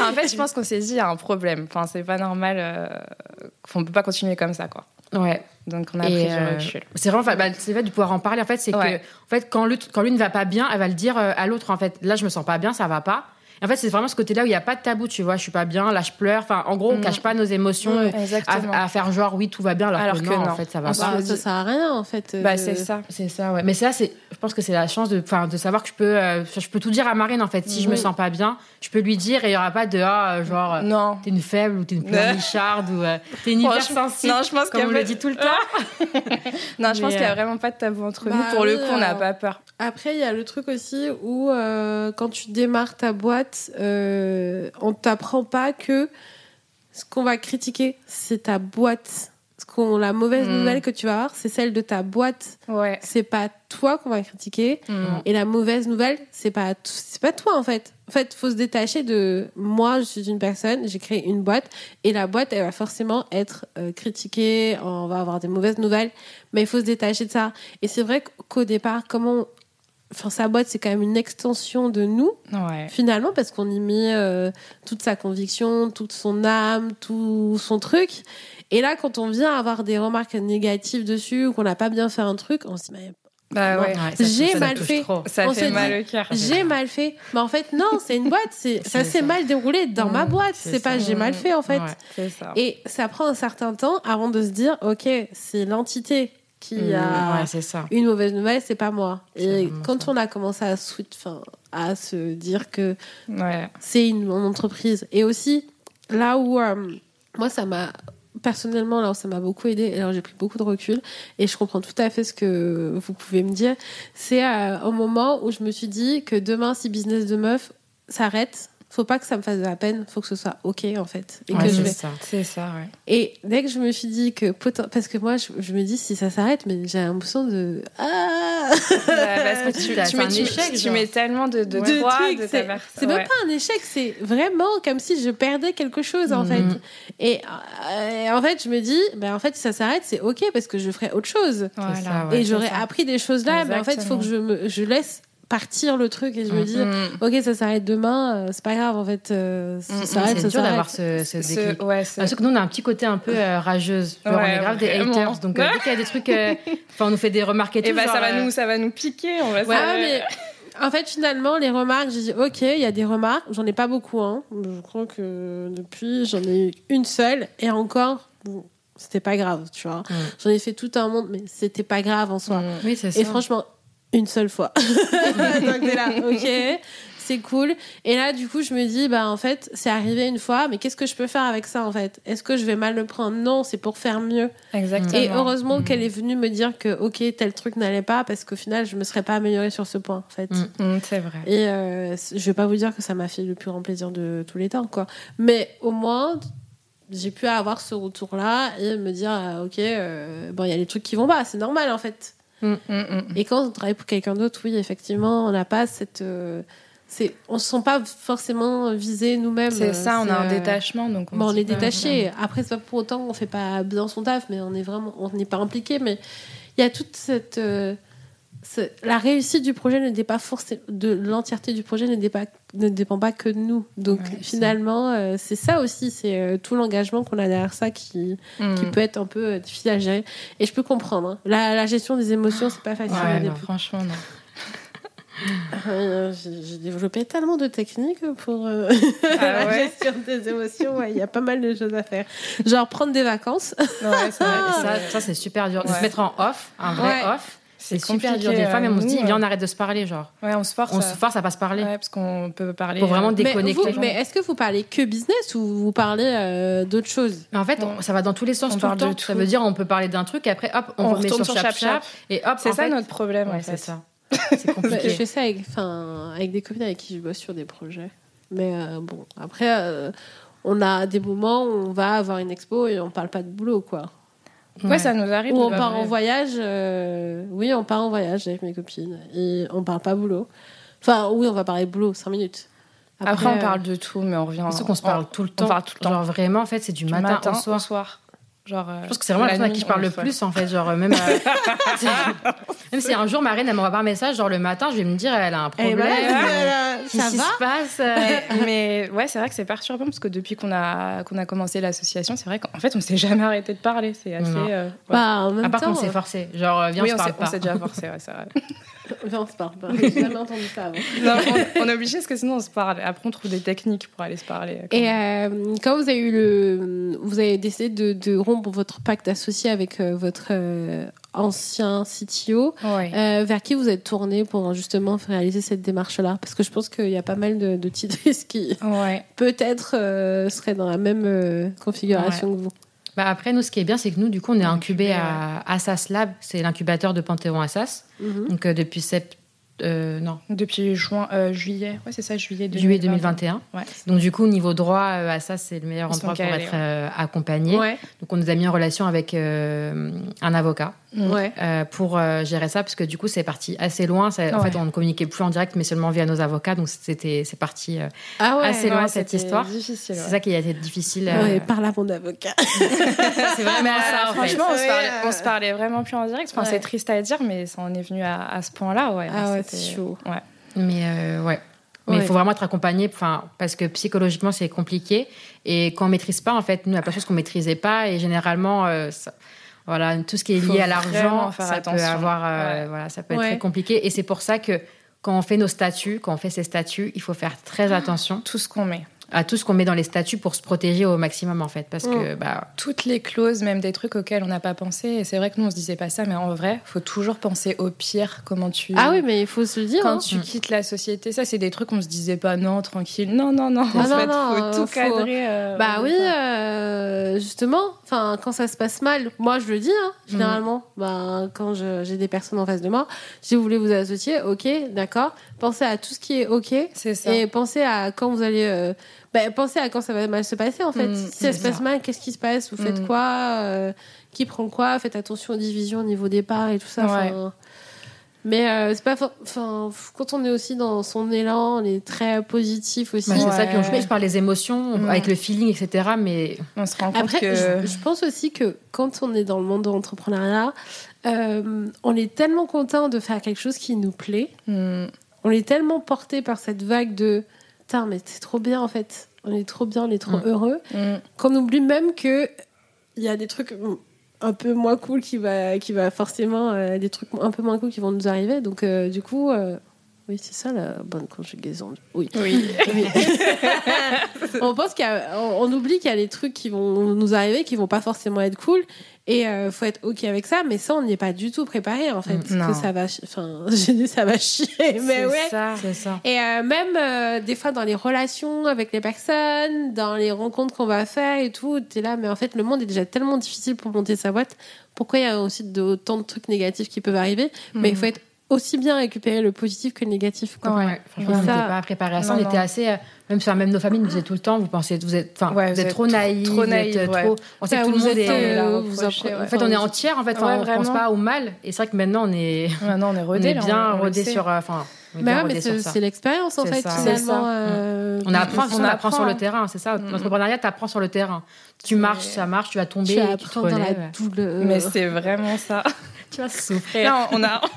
En fait, je pense qu'on s'est dit, il y a un problème. Enfin, c'est pas normal. euh, On peut pas continuer comme ça, quoi. Ouais. Donc, on a Et, pris euh, du recul. C'est vraiment, bah, c'est fait de pouvoir en parler. En fait, c'est Ouais. que, en fait, quand l'une, quand l'une ne va pas bien, elle va le dire euh, à l'autre. En fait, là, je me sens pas bien, ça va pas. En fait, c'est vraiment ce côté-là où il y a pas de tabou. Tu vois, je suis pas bien, là, je pleure. Enfin, en gros, on Mm. cache pas nos émotions. À, à faire genre oui tout va bien alors, Alors que, que non, non. en fait ça va On pas Bah, ça sert à rien en fait. euh, Bah, de- c'est ça. C'est ça, ouais. Mais ça, c'est, je pense que c'est la chance de, enfin, de savoir que je peux, euh, je peux tout dire à Marine, en fait. Si je me Oui. sens pas bien, je peux lui dire et il y aura pas de, ah, genre, euh, Non. t'es une faible ou t'es une pleurnicharde ou euh, t'es une hypersensible. Non, je pense comme qu'il y on a le dit tout le temps. Non, je pense qu'il y a euh, vraiment pas de tabou entre Bah nous. Pour le coup, on n'a pas peur. Après, il y a le truc aussi où euh, quand tu démarres ta boîte, euh, on t'apprend pas que ce qu'on va critiquer, c'est ta boîte. Ce qu'on la mauvaise Mm. nouvelle que tu vas avoir, c'est celle de ta boîte. Ouais. C'est pas toi qu'on va critiquer. Mm. Et la mauvaise nouvelle, c'est pas c'est pas toi en fait. En fait, faut se détacher de moi. Je suis une personne, j'ai créé une boîte et la boîte, elle va forcément être euh, critiquée. On va avoir des mauvaises nouvelles, mais il faut se détacher de ça. Et c'est vrai qu'au départ, comment, enfin, sa boîte, c'est quand même une extension de nous Ouais. finalement parce qu'on y met euh, toute sa conviction, toute son âme, tout son truc. Et là, quand on vient avoir des remarques négatives dessus ou qu'on n'a pas bien fait un truc, on se dit Bah ouais. J'ai mal fait. trop. Ça On fait se mal au cœur. j'ai mal fait. Mais en fait, non, c'est une boîte. C'est ça C'est s'est mal déroulé dans ma Mm, boîte. c'est pas j'ai mal fait en fait. Ouais. C'est ça. Et ça prend un certain temps avant de se dire ok, c'est l'entité qui Mm, a ouais, c'est ça. une mauvaise nouvelle, c'est pas moi. Et quand ça. on a commencé à switch, à se dire que Ouais. c'est une mon entreprise. Et aussi, là où euh, moi, ça m'a personnellement, là où ça m'a beaucoup aidé, alors j'ai pris beaucoup de recul, et je comprends tout à fait ce que vous pouvez me dire, c'est euh, au moment où je me suis dit que demain, si Business de Meuf s'arrête, faut pas que ça me fasse de la peine, faut que ce soit OK, en fait. Et Ouais, que je c'est vais... ça. C'est ça, ouais. Et dès que je me suis dit que parce que moi je, je me dis si ça s'arrête mais j'ai l'impression de ah parce que tu, tu un mets, tu- échec, tu genre. mets tellement de, de, de de ta c'est c'est même pas un échec, c'est vraiment comme si je perdais quelque chose en Mhm. fait. Et euh, en fait, je me dis, ben en fait, si ça s'arrête, c'est ok parce que je ferai autre chose. Voilà. ça, ouais. et j'aurais appris des choses là, mais en fait, il faut que je me, je laisse partir le truc et je me dis, Mm. ok, ça s'arrête demain, euh, c'est pas grave en fait, euh, ça Mhm. s'arrête, C'est dur d'avoir ce, ce Ce- déclic. ouais, Parce que nous, on a un petit côté un peu euh, rageuse. Genre, on est grave des vraiment. haters. Donc, euh, dès qu'il y a des trucs, euh, enfin, on nous fait des remarques et tout. Et bah, genre, ça va euh, nous, ça va nous piquer. On va Ouais, se- mais en fait, finalement, les remarques, j'ai dit, ok, il y a des remarques, j'en ai pas beaucoup, hein. Je crois que depuis, j'en ai eu une seule, et encore, bon, c'était pas grave, tu vois. Mm. J'en ai fait tout un monde, mais c'était pas grave en soi. Mm. Oui, ça. Et franchement, une seule fois. Donc t'es là, ok, c'est cool. Et là, du coup, je me dis, bah en fait, c'est arrivé une fois, mais qu'est-ce que je peux faire avec ça en fait? Est-ce que je vais mal le prendre? Non, c'est pour faire mieux. Exactement. Et heureusement Mm. qu'elle est venue me dire que, ok, tel truc n'allait pas, parce qu'au final, je me serais pas améliorée sur ce point en fait. Mm. Mm, c'est vrai. Et euh, je vais pas vous dire que ça m'a fait le plus grand plaisir de tous les temps, quoi. Mais au moins, j'ai pu avoir ce retour-là et me dire, ah, ok, euh, bon, il y a des trucs qui vont pas, c'est normal en fait. Mm, mm, mm. Et quand on travaille pour quelqu'un d'autre, oui, effectivement, on n'a pas cette. euh, c'est, on se sent pas forcément visé nous-mêmes. C'est ça, on a un euh, détachement. Donc on Bon, on est détaché. Après, c'est pas pour autant qu'on fait pas bien son taf, mais on est vraiment, on n'est pas impliqué. Mais il y a toute cette, euh, la réussite du projet ne dépend pas forcément de l'entièreté du projet ne dépend, ne dépend pas que de nous. Donc Ouais, finalement, euh, c'est ça aussi, c'est euh, tout l'engagement qu'on a derrière ça qui, qui peut être un peu euh, difficile à gérer. Et je peux comprendre. hein. La, la gestion des émotions, c'est pas facile. Ouais, non, franchement, non. Euh, J'ai développé tellement de techniques pour euh, Ah la ouais gestion des émotions. Ouais, Il y a pas mal de choses à faire. Genre prendre des vacances. Ouais. Et ça, ça c'est super dur. Se mettre en off, un vrai Ouais. off, c'est super dur. compliqué, Des fois, euh, même on se dit, viens, euh, on arrête de se parler. Genre, Ouais, on se force. on à- se force à pas se parler. Ouais, parce qu'on peut parler. Faut vraiment euh, Mais, Déconnecter. vous- mais est-ce que vous parlez que business ou vous parlez euh, d'autres choses? En fait, on- ça va dans tous les sens On tout le temps. de Ça tout. veut dire, on peut parler d'un truc et après, hop, on, On remet retourne sur sur Chap Chap Chap. Et hop, C'est ça fait, notre problème. ouais, en c'est ça. C'est Bah, compliqué. Je fais ça avec, des copines avec qui je bosse sur des projets. Mais euh, bon, après, euh, on a des moments où on va avoir une expo et on parle pas de boulot, quoi. Ouais, ça nous arrive. Ou on part en voyage. euh, Oui, on part en voyage avec mes copines et on parle pas boulot. Enfin, oui, on va parler boulot, 5 minutes. Après, on euh, parle de tout, mais on revient. Surtout qu'on se parle tout le on temps. parle tout le temps. Genre vraiment, en fait, c'est du, Du matin, au soir. soir. Genre, euh, Je pense que c'est vraiment la personne à qui je parle le plus, en fait. Genre, même, euh, même si un jour, ma reine, elle m'envoie pas un message, genre le matin, je vais me dire, elle a un eh problème. ben, euh, euh, Qu'est-ce ça qui va se passe euh, mais ouais, c'est vrai que c'est perturbant parce que depuis qu'on a, qu'on a commencé l'association, c'est vrai qu'en fait, on s'est jamais arrêté de parler. C'est assez. Euh, ouais. Bah, en même À part qu'on s'est forcé. Genre, euh, viens, oui, on on se s'est déjà forcé, ouais, c'est vrai. Viens, on se parle pas. J'ai jamais entendu ça avant. Non, on, on est obligé parce que sinon on se parle. Après, on trouve des techniques pour aller se parler. Et euh, quand vous avez eu le, vous avez décidé de, de rompre votre pacte associé avec euh, votre euh, ancien CTO, Ouais. euh, vers qui vous êtes tourné pour justement réaliser cette démarche-là? Parce que je pense qu'il y a pas mal de, de titres qui Ouais. peut-être euh, seraient dans la même euh, configuration que vous. Bah après, nous, ce qui est bien, c'est que nous, du coup, on est incubé à Assas Lab. C'est l'incubateur de Panthéon Assas. Mhm. Donc, euh, depuis Euh, non. Depuis juin, euh, juillet. Ouais, c'est ça, juillet 2021. Juillet 2021. Ouais. Donc du coup, niveau droit, euh, à ça, c'est le meilleur Ils endroit pour calés, être euh, accompagné. Ouais. Donc on nous a mis en relation avec euh, un avocat. Ouais. pour euh, gérer ça, parce que du coup, c'est parti assez loin. Ça- En fait, on ne communiquait plus en direct, mais seulement via nos avocats. Donc c'était, c'est parti. euh, Ah ouais. Assez loin, Ouais, cette histoire. C'est ouais. ça qui a été difficile. euh, Ouais, parle à mon avocat. c'est vraiment Mais, ça, fait. franchement, on, se parlait, euh, on se parlait vraiment plus en direct. Enfin, Ouais. C'est triste à dire, mais ça en est venu à, à ce point-là. Ouais, Ah chaud. Ouais. Mais euh, ouais. Mais il Ouais. faut vraiment être accompagné, enfin, parce que psychologiquement c'est compliqué et qu'on maîtrise pas, en fait, nous, il y a plein de choses qu'on maîtrisait pas et généralement, euh, ça- voilà, tout ce qui est Faut lié à l'argent, ça peut avoir, euh, Ouais. voilà, ça peut être Ouais. très compliqué et c'est pour ça que quand on fait nos statuts, quand on fait ces statuts, il faut faire très attention Tout ce qu'on met. À tout ce qu'on met dans les statuts pour se protéger au maximum, en fait, parce que bah, Toutes les clauses, même des trucs auxquels on n'a pas pensé. Et c'est vrai que nous, on se disait pas ça, mais en vrai, faut toujours penser au pire. Comment tu. Ah oui, mais il faut se le dire. Quand hein. tu Mm. quittes la société, ça, c'est des trucs qu'on se disait pas, non, tranquille. Non, non, non. Ah en non, fait, non, faut euh, tout faut- cadrer. euh, Bah oui, euh, justement, enfin quand ça se passe mal, moi je le dis hein, généralement, bah, quand j'ai des personnes en face de moi, si vous voulez vous associer, ok, d'accord, pensez à tout ce qui est ok C'est ça. et pensez à quand vous allez, euh, bah, pensez à quand ça va mal se passer en fait. Mm, si ça se passe ça. mal, qu'est-ce qui se passe? Vous faites Mm. quoi? Euh, Qui prend quoi? Faites attention aux divisions au niveau des parts et tout ça. Ouais. Mais euh, c'est pas, enfin, quand on est aussi dans son élan, on est très positif aussi. bah, c'est ça, puis on joue par les émotions, avec le feeling, etc. Mais On se rend compte Après, que. je, je pense aussi que quand on est dans le monde de l'entrepreneuriat, euh, on est tellement content de faire quelque chose qui nous plaît. Mm. On est tellement porté par cette vague de Putain, mais c'est trop bien en fait. On est trop bien, on est trop heureux. Mm. Qu'on oublie même que il y a des trucs un peu moins cool qui va, qui va forcément, euh, des trucs un peu moins cool qui vont nous arriver. Donc, euh, du coup, euh, oui, c'est ça la bonne conjugaison. Oui. Oui. Oui. on pense qu'il on, on oublie qu'il y a des trucs qui vont nous arriver qui vont pas forcément être cool et euh, faut être ok avec ça mais ça on n'y est pas du tout préparé en fait Mm. Non. que ça va enfin j'ai dit ça va chier mais ouais ça. c'est ça. et euh, même euh, des fois dans les relations avec les personnes dans les rencontres qu'on va faire et tout t'es là mais en fait le monde est déjà tellement difficile pour monter sa boîte pourquoi il y a aussi de, autant de trucs négatifs qui peuvent arriver? Mais il Mm. faut être aussi bien récupérer le positif que le négatif quoi. Ouais, franchement, on n'était pas préparé à ça. Non, on était non. assez. euh, même, enfin, même nos familles nous disaient tout le temps vous pensez, vous êtes, enfin, Ouais, vous êtes trop naïfs, trop vous êtes, naïfs, euh, ouais. trop. On sait Ouais, que tout le monde est. euh. En fait, on est entière, en fait, on pense vraiment. pas au mal. Et c'est vrai que maintenant, on est, Maintenant, on est on bien rodé sur. Enfin, Bah mais sur c'est l'expérience en fait ça. Finalement. ça. euh, On apprend, On on apprend sur le terrain, c'est ça. Mm. L'entrepreneuriat, t'apprends sur le terrain. Tu marches, ça marche, tu vas tomber, tu tu, apprends dans la douleur. Mais c'est vraiment ça. Tu vas souffrir. Non, on a.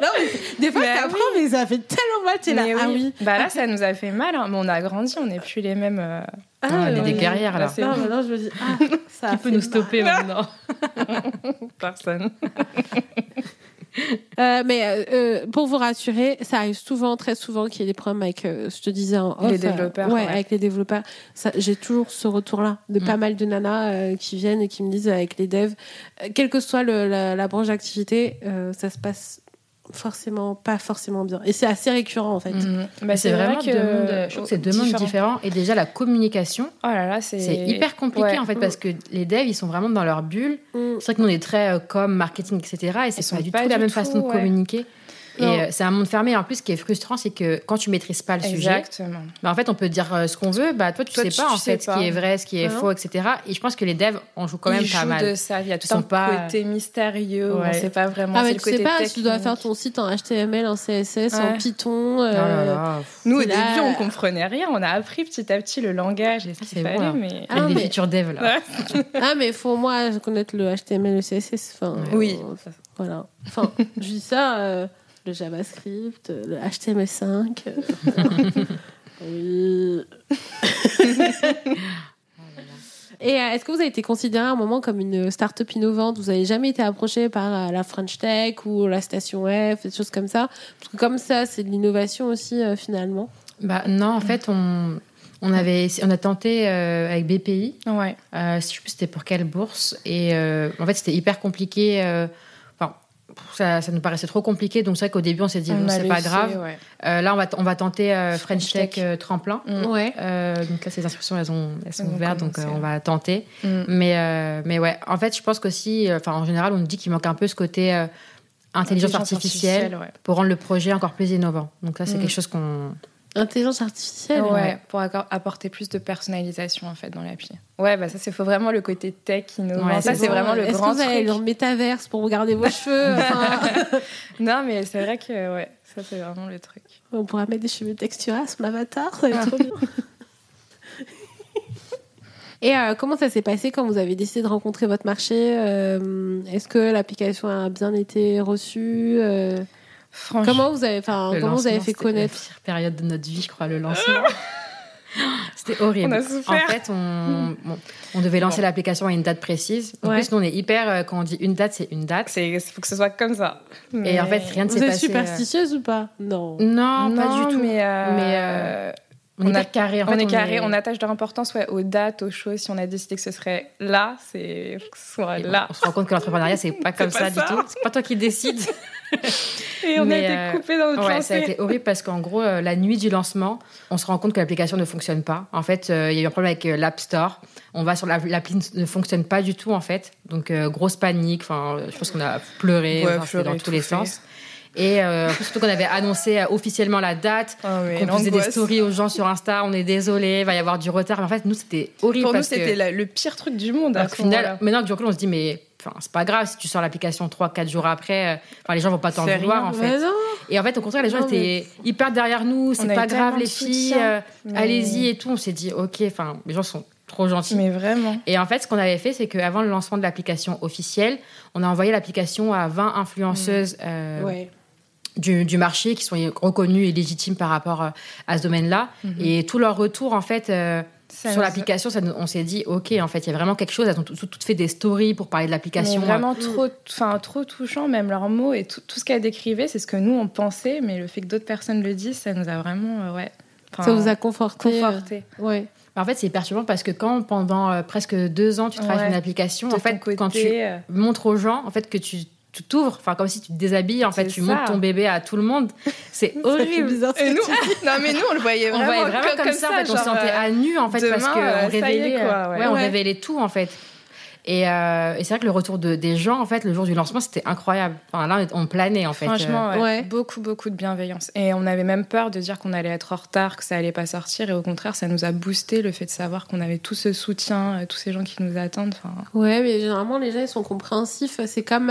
Non, mais des fois, Mais t'apprends, mais ça fait tellement mal, t'es là. Ah oui. Bah là, ça nous a fait mal, hein, mais on a grandi, on n'est plus les mêmes. euh, Ah, on est des guerrières, là. c'est Non, bon. maintenant, je me dis, ah, ça Qui peut nous stopper mal. maintenant Personne. Euh, mais euh, euh, pour vous rassurer, ça arrive souvent, très souvent, qu'il y ait des problèmes avec, euh, je te disais en off, Les développeurs, ouais, ouais. avec les développeurs. Ça, J'ai toujours ce retour-là de Mm. pas mal de nanas qui viennent et qui me disent avec les devs, quelle que soit le- la, la branche d'activité, ça se passe forcément pas forcément bien. Et c'est assez récurrent en fait. Mhm. Bah, c'est vraiment vrai deux mondes, je trouve que c'est deux mondes différents. Et déjà, la communication, Oh là là, c'est. hyper compliqué Ouais. en fait, parce que les devs, ils sont vraiment dans leur bulle. Mm. C'est vrai que nous, on est très euh, com, marketing, etc. Et c'est sont pas du pas tout la même tout, façon de communiquer. Et Non. euh, c'est un monde fermé. En plus, ce qui est frustrant, c'est que quand tu maîtrises pas le sujet, bah, en fait, on peut dire euh, ce qu'on veut. Bah, toi, tu Toi, sais tu pas en sais fait pas. ce qui est vrai, ce qui est Ah non. faux, etc. Et je pense que les devs, on joue quand même Ils pas jouent mal. de ça. Il y a tout Ils sont un pas- côté mystérieux. Ouais. On sait pas vraiment. Ah, c'est mais le tu sais côté pas si tu dois technique. faire ton site en HTML, en CSS, en. Python. Oh euh, là là. Nous, au C'est là- début, on comprenait rien. On a appris petit à petit le langage et ce C'est qu'il bon, mais. Ah, Avec des mais- features dev là. Ah, mais il faut au moins connaître le HTML, le CSS. Enfin, Oui. voilà. Enfin, je dis ça, euh, le JavaScript, euh, le HTML5. euh, oui. Et euh, est-ce que vous avez été considéré à un moment comme une start-up innovante? Vous n'avez jamais été approché par la French Tech ou la Station F, des choses comme ça? Parce que comme ça, c'est de l'innovation aussi, euh, finalement. Bah non, en fait, on, on avait, on a tenté euh, avec BPI. Ouais. Euh, je sais plus c'était pour quelle bourse. Et euh, en fait, c'était hyper compliqué. Ça, ça nous paraissait trop compliqué. Donc c'est vrai qu'au début, on s'est dit, On bon, c'est pas laissé, grave. ouais. Euh, là, on va, t- on va tenter euh, French French Tech Tech. euh, tremplin. Mm. Ouais. Euh, donc là, ces inscriptions, elles, ont, elles sont ouvertes, donc euh, on va tenter. Mm. Mais, euh, mais ouais, en fait, je pense qu'aussi, euh, enfin, en général, on nous dit qu'il manque un peu ce côté euh, intelligence, artificielle, pour rendre le projet encore plus innovant. Donc ça, c'est mm. quelque chose qu'on Intelligence artificielle. Ouais, pour apporter plus de personnalisation en fait dans l'appli. Ouais, bah ça c'est faut vraiment le côté tech innovant. Ouais, ça c'est vraiment le Est-ce grand que vous allez dans le métaverse pour regarder vos cheveux Non, mais c'est vrai que ouais, ça c'est vraiment le truc. On pourra mettre des cheveux texturés sur l'avatar, ça va être trop bien. Et euh, comment ça s'est passé quand vous avez décidé de rencontrer votre marché euh, Est-ce que l'application a bien été reçue euh Comment vous avez, enfin, comment vous avez fait connaître la pire période de notre vie, je crois, le lancement. C'était horrible. On a souffert. En fait, on, on devait lancer l'application à une date précise. En plus, nous, on est hyper. Euh, quand on dit une date, c'est une date. Il faut que ce soit comme ça. Et en fait, rien ne s'est passé. Vous êtes superstitieuse ou pas? Non. Non, pas du tout. Mais, euh, mais euh, on, est carré. En on est carré. On attache de l'importance ouais, aux dates, aux choses. Si on a décidé que ce serait là, c'est que ce soit là. on se rend compte que l'entrepreneuriat, c'est pas comme ça, du tout. C'est pas toi qui décides. Et on a été euh, coupé dans notre ouais, Ça a été horrible parce qu'en gros, euh, la nuit du lancement, on se rend compte que l'application ne fonctionne pas. En fait, euh, il y a eu un problème avec l'App Store. On va sur l'appli ne fonctionne pas du tout en fait. Donc grosse panique. Enfin, je pense qu'on a pleuré, dans tous les sens. Et surtout qu'on avait annoncé officiellement la date, oh, qu'on faisait des stories aux gens sur Insta, on est désolé, il va y avoir du retard. Mais en fait, nous, c'était horrible. Pour nous, c'était le pire truc du monde. Au final, maintenant, du coup, on se dit, mais Enfin, c'est pas grave si tu sors l'application 3-4 jours après. Euh, enfin, les gens vont pas t'en vouloir en fait. Et en fait, au contraire, les gens étaient hyper derrière nous. C'est pas grave, les filles. Euh, allez-y et tout. On s'est dit, ok. Enfin, les gens sont trop gentils. Mais vraiment. Et en fait, ce qu'on avait fait, c'est qu'avant le lancement de l'application officielle, on a envoyé l'application à 20 influenceuses. Euh, du, marché qui sont reconnues et légitimes par rapport à ce domaine-là. Mhm. Et tout leur retour, en fait, sur l'application, on s'est dit, ok, en fait, il y a vraiment quelque chose. Elles ont tout, fait des stories pour parler de l'application. Vraiment trop, enfin, trop touchant, même leurs mots et tout, ce qu'elles décrivaient, c'est ce que nous on pensait, mais le fait que d'autres personnes le disent, ça nous a vraiment, euh, ouais. Ça vous a conforté. Euh, conforté. ouais. En fait, c'est perturbant parce que quand pendant euh, presque deux ans tu travailles une application, en fait, quand tu montres aux gens, en fait, que tu tu t'ouvres, enfin comme si tu te déshabilles, en fait, tu montres ton bébé à tout le monde. C'est horrible. bizarre. Et nous, non mais nous on le voyait vraiment, on voyait vraiment comme, ça, en fait, on se sentait à nu en fait parce qu'on révélait, ouais, on révélait tout en fait. Euh, et, c'est vrai que le retour de, des gens, en fait, le jour du lancement, c'était incroyable. Enfin, là, on planait, en fait. Franchement, euh. beaucoup, beaucoup de bienveillance. Et on avait même peur de dire qu'on allait être en retard, que ça allait pas sortir. Et au contraire, ça nous a boosté le fait de savoir qu'on avait tout ce soutien, euh, tous ces gens qui nous attendent. Enfin... Ouais, mais généralement, les gens, ils sont compréhensifs. C'est comme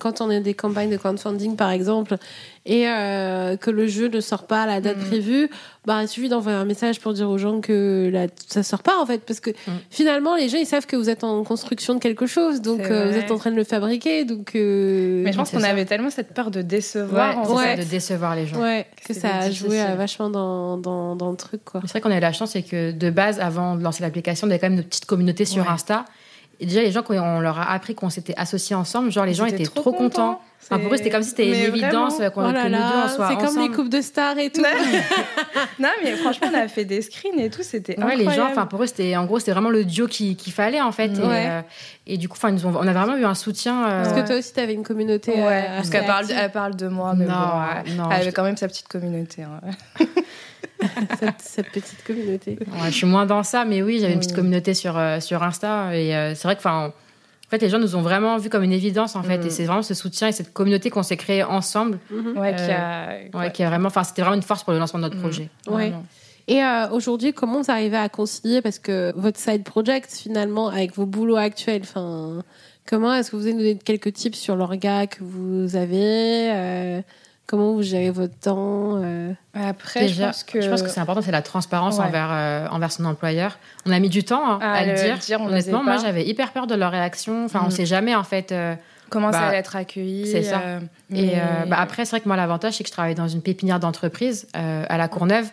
quand on a des campagnes de crowdfunding, par exemple et euh, que le jeu ne sort pas à la date mm. prévue, bah, il suffit d'envoyer un message pour dire aux gens que la, ça sort pas en fait. Parce que mm. finalement, les gens ils savent que vous êtes en construction de quelque chose, donc euh, vous êtes en train de le fabriquer. Donc, euh, Mais je pense qu'on avait tellement cette peur de décevoir, ouais, de décevoir les gens. Ouais, que ça a joué vachement dans, dans, dans, le truc. C'est vrai qu'on a eu la chance, c'est que de base, avant de lancer l'application, on avait quand même une petite communauté sur Insta. Et déjà, les gens, quand on leur a appris qu'on s'était associés ensemble, genre, les gens étaient, trop, contents. Enfin, pour eux, c'était comme si c'était une évidence qu'on oh que nous deux, soit C'est comme les coupes de stars et tout. non, mais franchement, on a fait des screens et tout, c'était ouais, les gens, enfin, pour eux, c'était, en gros, c'était vraiment le duo qu'il fallait, en fait. Et, euh, et, du coup, enfin, on a vraiment eu un soutien. Euh, parce que toi aussi, tu avais une communauté. Ouais, euh, parce qu'elle parle, elle parle de moi, mais non, bon, non, elle avait quand même sa petite communauté. Hein. cette, petite communauté. je suis moins dans ça, mais oui, j'avais une petite communauté sur, euh, sur Insta. Et euh, c'est vrai que, enfin, en fait, les gens nous ont vraiment vu comme une évidence, en fait. Et mm. c'est vraiment ce soutien et cette communauté qu'on s'est créée ensemble. Mm-hmm. Ouais, qui a, euh, qui a vraiment, enfin, c'était vraiment une force pour le lancement de notre mm. projet. Ouais. Et aujourd'hui, comment vous arrivez à concilier? Parce que votre side project finalement avec vos boulots actuels, enfin, comment est-ce que vous avez nous donner quelques tips sur l'orga que vous avez Comment vous gérez votre temps euh? Après, je pense que je pense que c'est important, c'est la transparence envers euh, envers son employeur. On a mis du temps hein, à, le dire. Honnêtement, moi, j'avais hyper peur de leur réaction. Enfin, on mm. sait jamais en fait. Euh, Comment ça bah, allait être accueilli. C'est ça. Et bah, après, c'est vrai que moi, l'avantage, c'est que je travaille dans une pépinière d'entreprise à la Courneuve,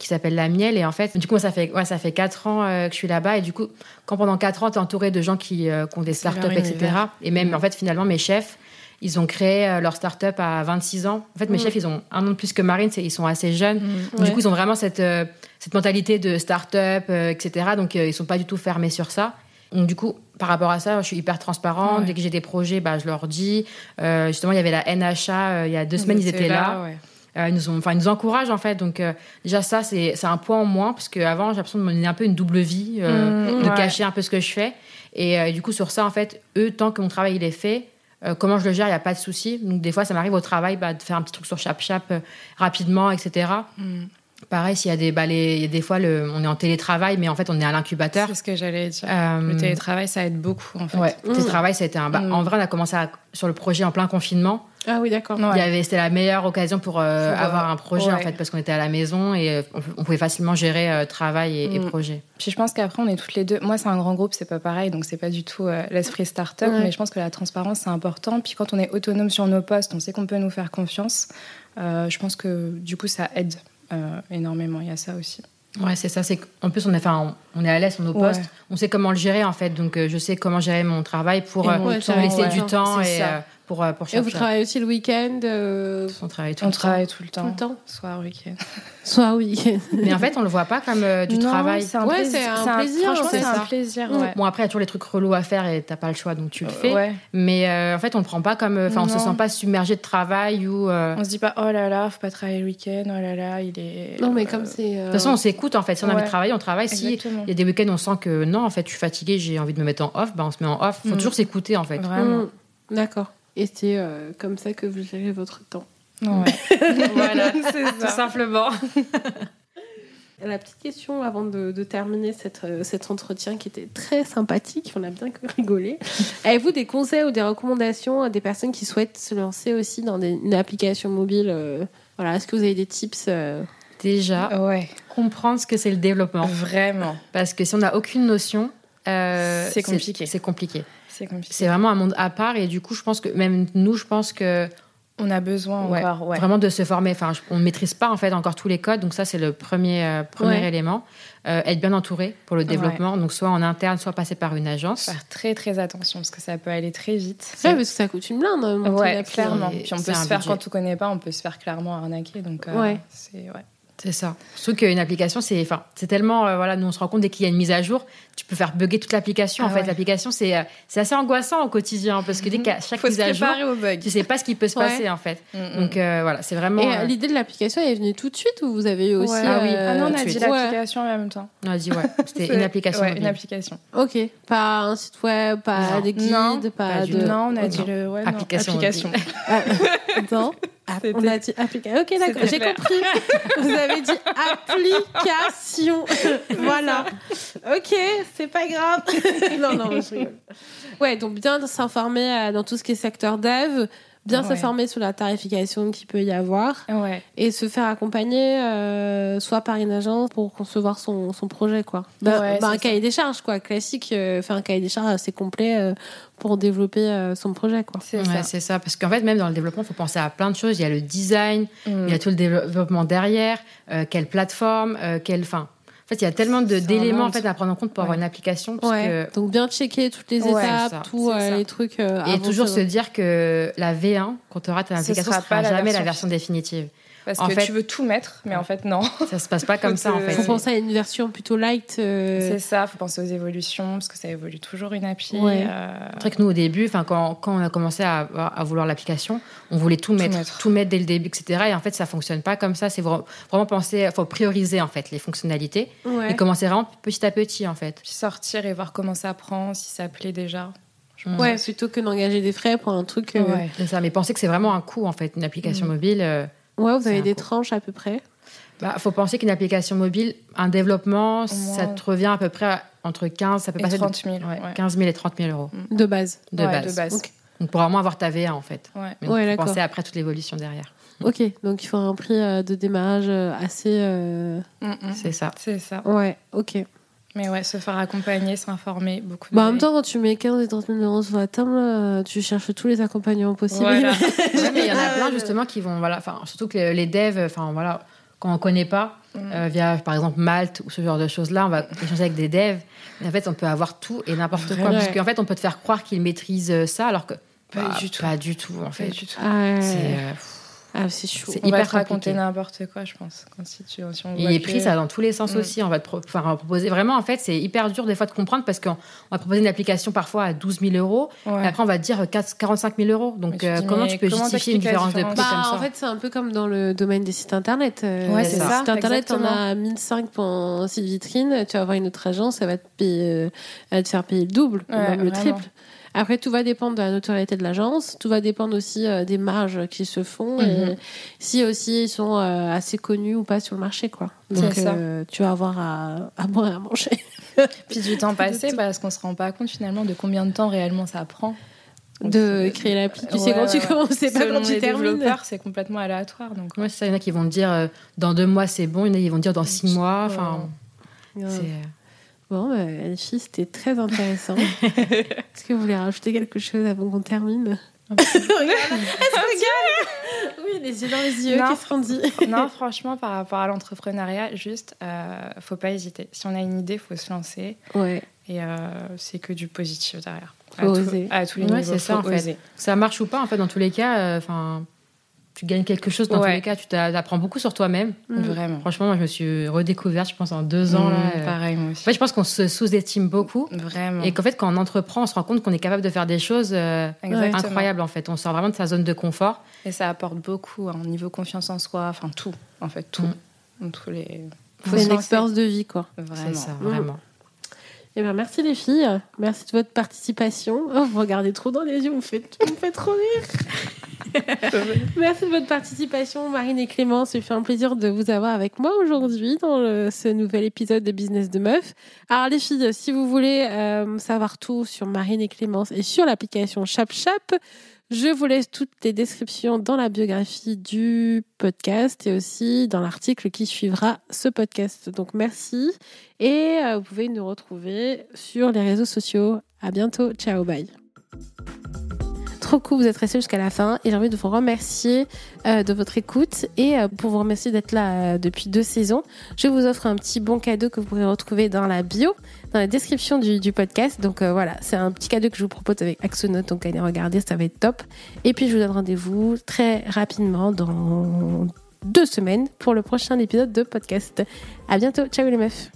qui s'appelle La Miel. Et en fait, du coup, ça fait, ouais, ça fait 4 ans que je suis là-bas. Et du coup, quand pendant 4 ans, tu es entouré de gens qui, qui ont des startups, etc. Et même, en fait, finalement, mes chefs, ils ont créé euh, leur start-up à 26 ans. En fait, mes mm. chefs, ils ont un an de plus que Marine, ils sont assez jeunes. Mm. Du coup, ils ont vraiment cette, euh, cette mentalité de start-up, euh, etc. Donc, ils sont pas du tout fermés sur ça. Donc, du coup, par rapport à ça, je suis hyper transparente. Dès que j'ai des projets, bah, je leur dis. justement, il y avait la NHA, il y a deux semaines, ils étaient là. ils, nous ont, ils nous encouragent, en fait. Donc, déjà, ça, c'est un point en moins, parce qu'avant, j'ai l'impression de mener un peu une double vie, mm. de cacher un peu ce que je fais. Et du coup, sur ça, en fait, eux, tant que mon travail il est fait, Euh, comment je le gère, il n'y a pas de souci. Donc, des fois, ça m'arrive au travail bah, de faire un petit truc sur ChapChap euh, rapidement, etc. Pareil, s'il y a des, bah, les- il y a des fois, le, on est en télétravail, mais en fait, on est à l'incubateur. C'est ce que j'allais dire. Euh, Le télétravail, ça aide beaucoup, en fait. Ouais, le Mm. télétravail, ça a été un. bah, Mm. En vrai, on a commencé à- sur le projet en plein confinement. Ah oui, d'accord. Ouais. Il y avait, c'était la meilleure occasion pour, euh, euh, avoir un projet en fait, parce qu'on était à la maison et euh, on, on pouvait facilement gérer euh, travail et, et Mm. projet. Puis je pense qu'après, on est toutes les deux. Moi, c'est un grand groupe, c'est pas pareil, donc c'est pas du tout euh, l'esprit start-up, mais je pense que la transparence, c'est important. Puis quand on est autonome sur nos postes, on sait qu'on peut nous faire confiance. Euh, je pense que du coup, ça aide euh, énormément. Il y a ça aussi. Ouais, c'est ça. C'est en plus on est, enfin, on, on est à l'aise sur nos Ouais. postes. On sait comment le gérer en fait. Donc euh, je sais comment gérer mon travail pour euh, temps, laisser ouais. du temps et euh, pour euh, Et vous travaillez aussi le week-end euh, On travaille tout On le temps. travaille tout le temps. tout le temps Soir, week-end. Soit week-end. Mais en fait, on le voit pas comme euh, du Non, travail. C'est un Ouais, plaisir. c'est un plaisir, Franchement, c'est un plaisir. Ouais. Bon après, il y a toujours les trucs relous à faire et t'as pas le choix, donc tu le fais. Ouais. Mais euh, en fait, on le prend pas comme, enfin, on se sent pas submergé de travail ou. euh, On se dit pas, oh là là, faut pas travailler le week-end, oh là là, il est. Non, mais euh, comme c'est. De toute façon, on s'écoute en fait. Si on a envie de travailler, on travaille. Si Exactement. il y a des week-ends, on sent que non, en fait, je suis fatiguée, j'ai envie de me mettre en off, bah, on se met en off. Faut Mm. toujours s'écouter en fait. Vraiment. Mm. D'accord. Et c'est euh, comme ça que vous gérez votre temps. Ouais. voilà, c'est tout simplement. La petite question avant de, de terminer cette, euh, cet entretien qui était très sympathique, on a bien rigolé. Avez-vous des conseils ou des recommandations à des personnes qui souhaitent se lancer aussi dans des- une application mobile euh, Voilà, est-ce que vous avez des tips euh Déjà, Ouais. comprendre ce que c'est le développement. Vraiment. Parce que si on n'a aucune notion, euh, C'est compliqué. C'est compliqué. C'est compliqué. C'est vraiment un monde à part et du coup, je pense que même nous, je pense que On a besoin ouais, encore, ouais. vraiment de se former. Enfin, on ne maîtrise pas en fait encore tous les codes, donc ça c'est le premier euh, premier Ouais. élément. Euh, être bien entouré pour le développement, donc soit en interne, soit passer par une agence. Faire très très attention parce que ça peut aller très vite. Ouais, parce que ça coûte une blinde. hein, Ouais, clairement. Puis on c'est peut se faire budget. quand on connaît pas, on peut se faire clairement arnaquer. Donc euh, Ouais. c'est ouais. C'est ça. Surtout qu'une application, c'est, enfin, c'est tellement, euh, voilà, nous on se rend compte dès qu'il y a une mise à jour, tu peux faire bugger toute l'application. en Ah fait, ouais. l'application, c'est, euh, c'est assez angoissant au quotidien parce que dès qu'à chaque Faut se mise à jour, préparer au bug. tu sais pas ce qui peut se Ouais. passer en fait. Mm, Donc euh, voilà, c'est vraiment. Et euh, l'idée de l'application elle est venue tout de suite ou vous avez eu aussi. Ouais. Ah oui. euh, Ah non, on a de dit l'application en même temps. on a dit ouais, c'était une application. Une application. Ok, pas un site web, pas Non. des guides, Non, pas, de. Non, on a Ok. dit le ouais, non, Application application. Ah, non. Ah, on a dit application. Ok, d'accord, C'était j'ai clair. compris. Vous avez dit application. voilà. Ok, c'est pas grave. non, non, je rigole. Ouais, donc bien s'informer euh, dans tout ce qui est secteur dev, bien Ouais. s'informer sur la tarification qu'il peut y avoir Ouais. et se faire accompagner euh, soit par une agence pour concevoir son, son projet, quoi. Bah, Ouais, bah, un cahier des charges, quoi, classique. euh, faire un cahier des charges assez complet euh, pour développer euh, son projet, quoi. C'est Ouais, ça. c'est ça. Parce qu'en fait, même dans le développement, il faut penser à plein de choses. Il y a le design, Mm. il y a tout le développement derrière, euh, quelle plateforme, euh, quelle fin. En fait, il y a tellement d'éléments en fait à prendre en compte pour avoir une application. Parce Ouais. que Donc bien checker toutes les Ouais, étapes, tous euh, les trucs. euh, Et toujours se dire que la V1, quand tu auras ta Ce application, sera ce sera pas la jamais version la version définitive. Parce En que fait- tu veux tout mettre, mais en fait non. Ça se passe pas comme ça en Faut fait. Faut penser à une version plutôt light. euh, C'est ça, faut penser aux évolutions parce que ça évolue toujours une appli. Ouais. euh, C'est vrai que nous, au début, enfin, quand, quand on a commencé à, à vouloir l'application, on voulait tout mettre, tout mettre. mettre. dès le début, etc. Et en fait, ça fonctionne pas comme ça. C'est vra- vraiment penser, faut prioriser en fait les fonctionnalités ouais. et commencer vraiment petit à petit en fait. Puis sortir et voir comment ça prend, si ça plaît déjà. Mm. Ouais, plutôt que d'engager des frais pour un truc. euh, Ouais. C'est ça. Mais penser que c'est vraiment un coût en fait, une application Mm. mobile. Ouais, vous C'est avez des coût. tranches à peu près. bah, faut penser qu'une application mobile, un développement, ça te revient à peu près à- entre 15, ça peut Et passer de- 30 000. ouais, ouais. 15 000 et 30 000 euros De base. de, Ouais, base. de base. Donc pour vraiment avoir ta V1 en fait. Ouais. Mais Ouais, faut penser après toute l'évolution derrière. Ok, donc il faut un prix euh, de démarrage euh, assez. euh, Mm, mm. C'est ça. C'est ça. Ouais, ok. Mais ouais, se faire accompagner, s'informer, beaucoup de Bah, en même temps, quand tu mets 15 et 30 000 euros sur la table, euh, tu cherches tous les accompagnements possibles. Voilà. Ouais, mais il y en a plein justement qui vont, voilà, enfin surtout que les, devs, enfin voilà, quand on connaît pas, Mm. euh, via par exemple Malte ou ce genre de choses là, on va échanger avec des devs. Et en fait, on peut avoir tout et n'importe quoi, parce qu'en fait, on peut te faire croire qu'ils maîtrisent euh, ça, alors que Pas bah, du tout. Pas du tout en Pas fait. du tout. Ah, ouais. C'est, euh, Ah, c'est chaud. c'est On va hyper te raconter n'importe quoi, je pense. Quand si tu, si on Et prix, ça va dans tous les sens Mm. aussi. On va te pro- enfin, on va proposer. Vraiment, en fait, c'est hyper dur des fois de comprendre parce qu'on on va proposer une application parfois à 12 000 euros. Ouais. Et après, on va te dire 4 45 000 euros. Donc, euh, dis, comment tu peux comment justifier une différence de prix comme Bah, ça en fait, c'est un peu comme dans le domaine des sites internet. Euh, Ouais, c'est ça, site internet, on a 1005 pour site vitrine. Tu vas avoir une autre agence, elle va te, payer, euh, elle va te faire payer le double, ou Ouais, même le vraiment. triple. Après, tout va dépendre de la notoriété de l'agence, tout va dépendre aussi euh, des marges qui se font, Mhm. et si aussi ils sont euh, assez connus ou pas sur le marché, quoi. Donc, ça. euh, tu vas avoir à, à boire et à manger. Puis du temps passé, parce qu'on se rend pas compte finalement de combien de temps réellement ça prend. De créer l'appli. Tu sais Ouais, quand tu commences, c'est pas quand tu les termines. c'est complètement aléatoire. Donc, Ouais, c'est ça. Il y en a qui vont te dire euh, dans deux mois c'est bon, il y en a qui vont te dire dans six mois. Enfin, Ouais. C'est. euh, Bon, bah, les filles, c'était très intéressant. Est-ce que vous voulez rajouter quelque chose avant qu'on termine? Se regarde Oui, les yeux dans les yeux, Non. qu'est-ce qu'on dit? Non, franchement, par rapport à l'entrepreneuriat, juste, euh, faut pas hésiter. Si on a une idée, faut se lancer. Ouais, Et euh, c'est que du positif derrière. Faut à, tout- oser. à tous les Ouais, niveaux, c'est ça, faut en fait. oser. ça marche ou pas, en fait, dans tous les cas, euh, enfin, tu gagnes quelque chose dans Ouais. tous les cas. Tu apprends beaucoup sur toi-même. Mm. Vraiment. Franchement, moi, je me suis redécouverte, je pense, en deux ans. là, Mm, euh. Pareil, moi En aussi. fait, je pense qu'on se sous-estime beaucoup. Vraiment. Et qu'en fait, quand on entreprend, on se rend compte qu'on est capable de faire des choses euh, incroyables, en fait. On sort vraiment de sa zone de confort. Et ça apporte beaucoup, hein, niveau confiance en soi, enfin tout, en fait, tout. Mm. Dans tous les... C'est une expérience de vie, quoi. Vraiment. C'est ça, vraiment. Eh ben, merci les filles, merci de votre participation. Oh, vous regardez trop dans les yeux, vous me faites, vous me faites trop rire. merci de votre participation, Marine et Clément. Ça fait un plaisir de vous avoir avec moi aujourd'hui dans ce nouvel épisode de Business de Meuf. Alors les filles, si vous voulez euh, savoir tout sur Marine et Clémence et sur l'application ChapChap, je vous laisse toutes les descriptions dans la biographie du podcast et aussi dans l'article qui suivra ce podcast. Donc merci et euh, vous pouvez nous retrouver sur les réseaux sociaux. À bientôt, ciao, bye. Trop cool, vous êtes restés jusqu'à la fin et j'ai envie de vous remercier euh, de votre écoute et euh, pour vous remercier d'être là depuis deux saisons, je vous offre un petit bon cadeau que vous pourrez retrouver dans la bio, dans la description du, podcast. Donc euh, voilà, c'est un petit cadeau que je vous propose avec Axonote, donc allez regarder, ça va être top. Et puis je vous donne rendez-vous très rapidement dans deux semaines pour le prochain épisode de podcast. À bientôt, ciao les meufs.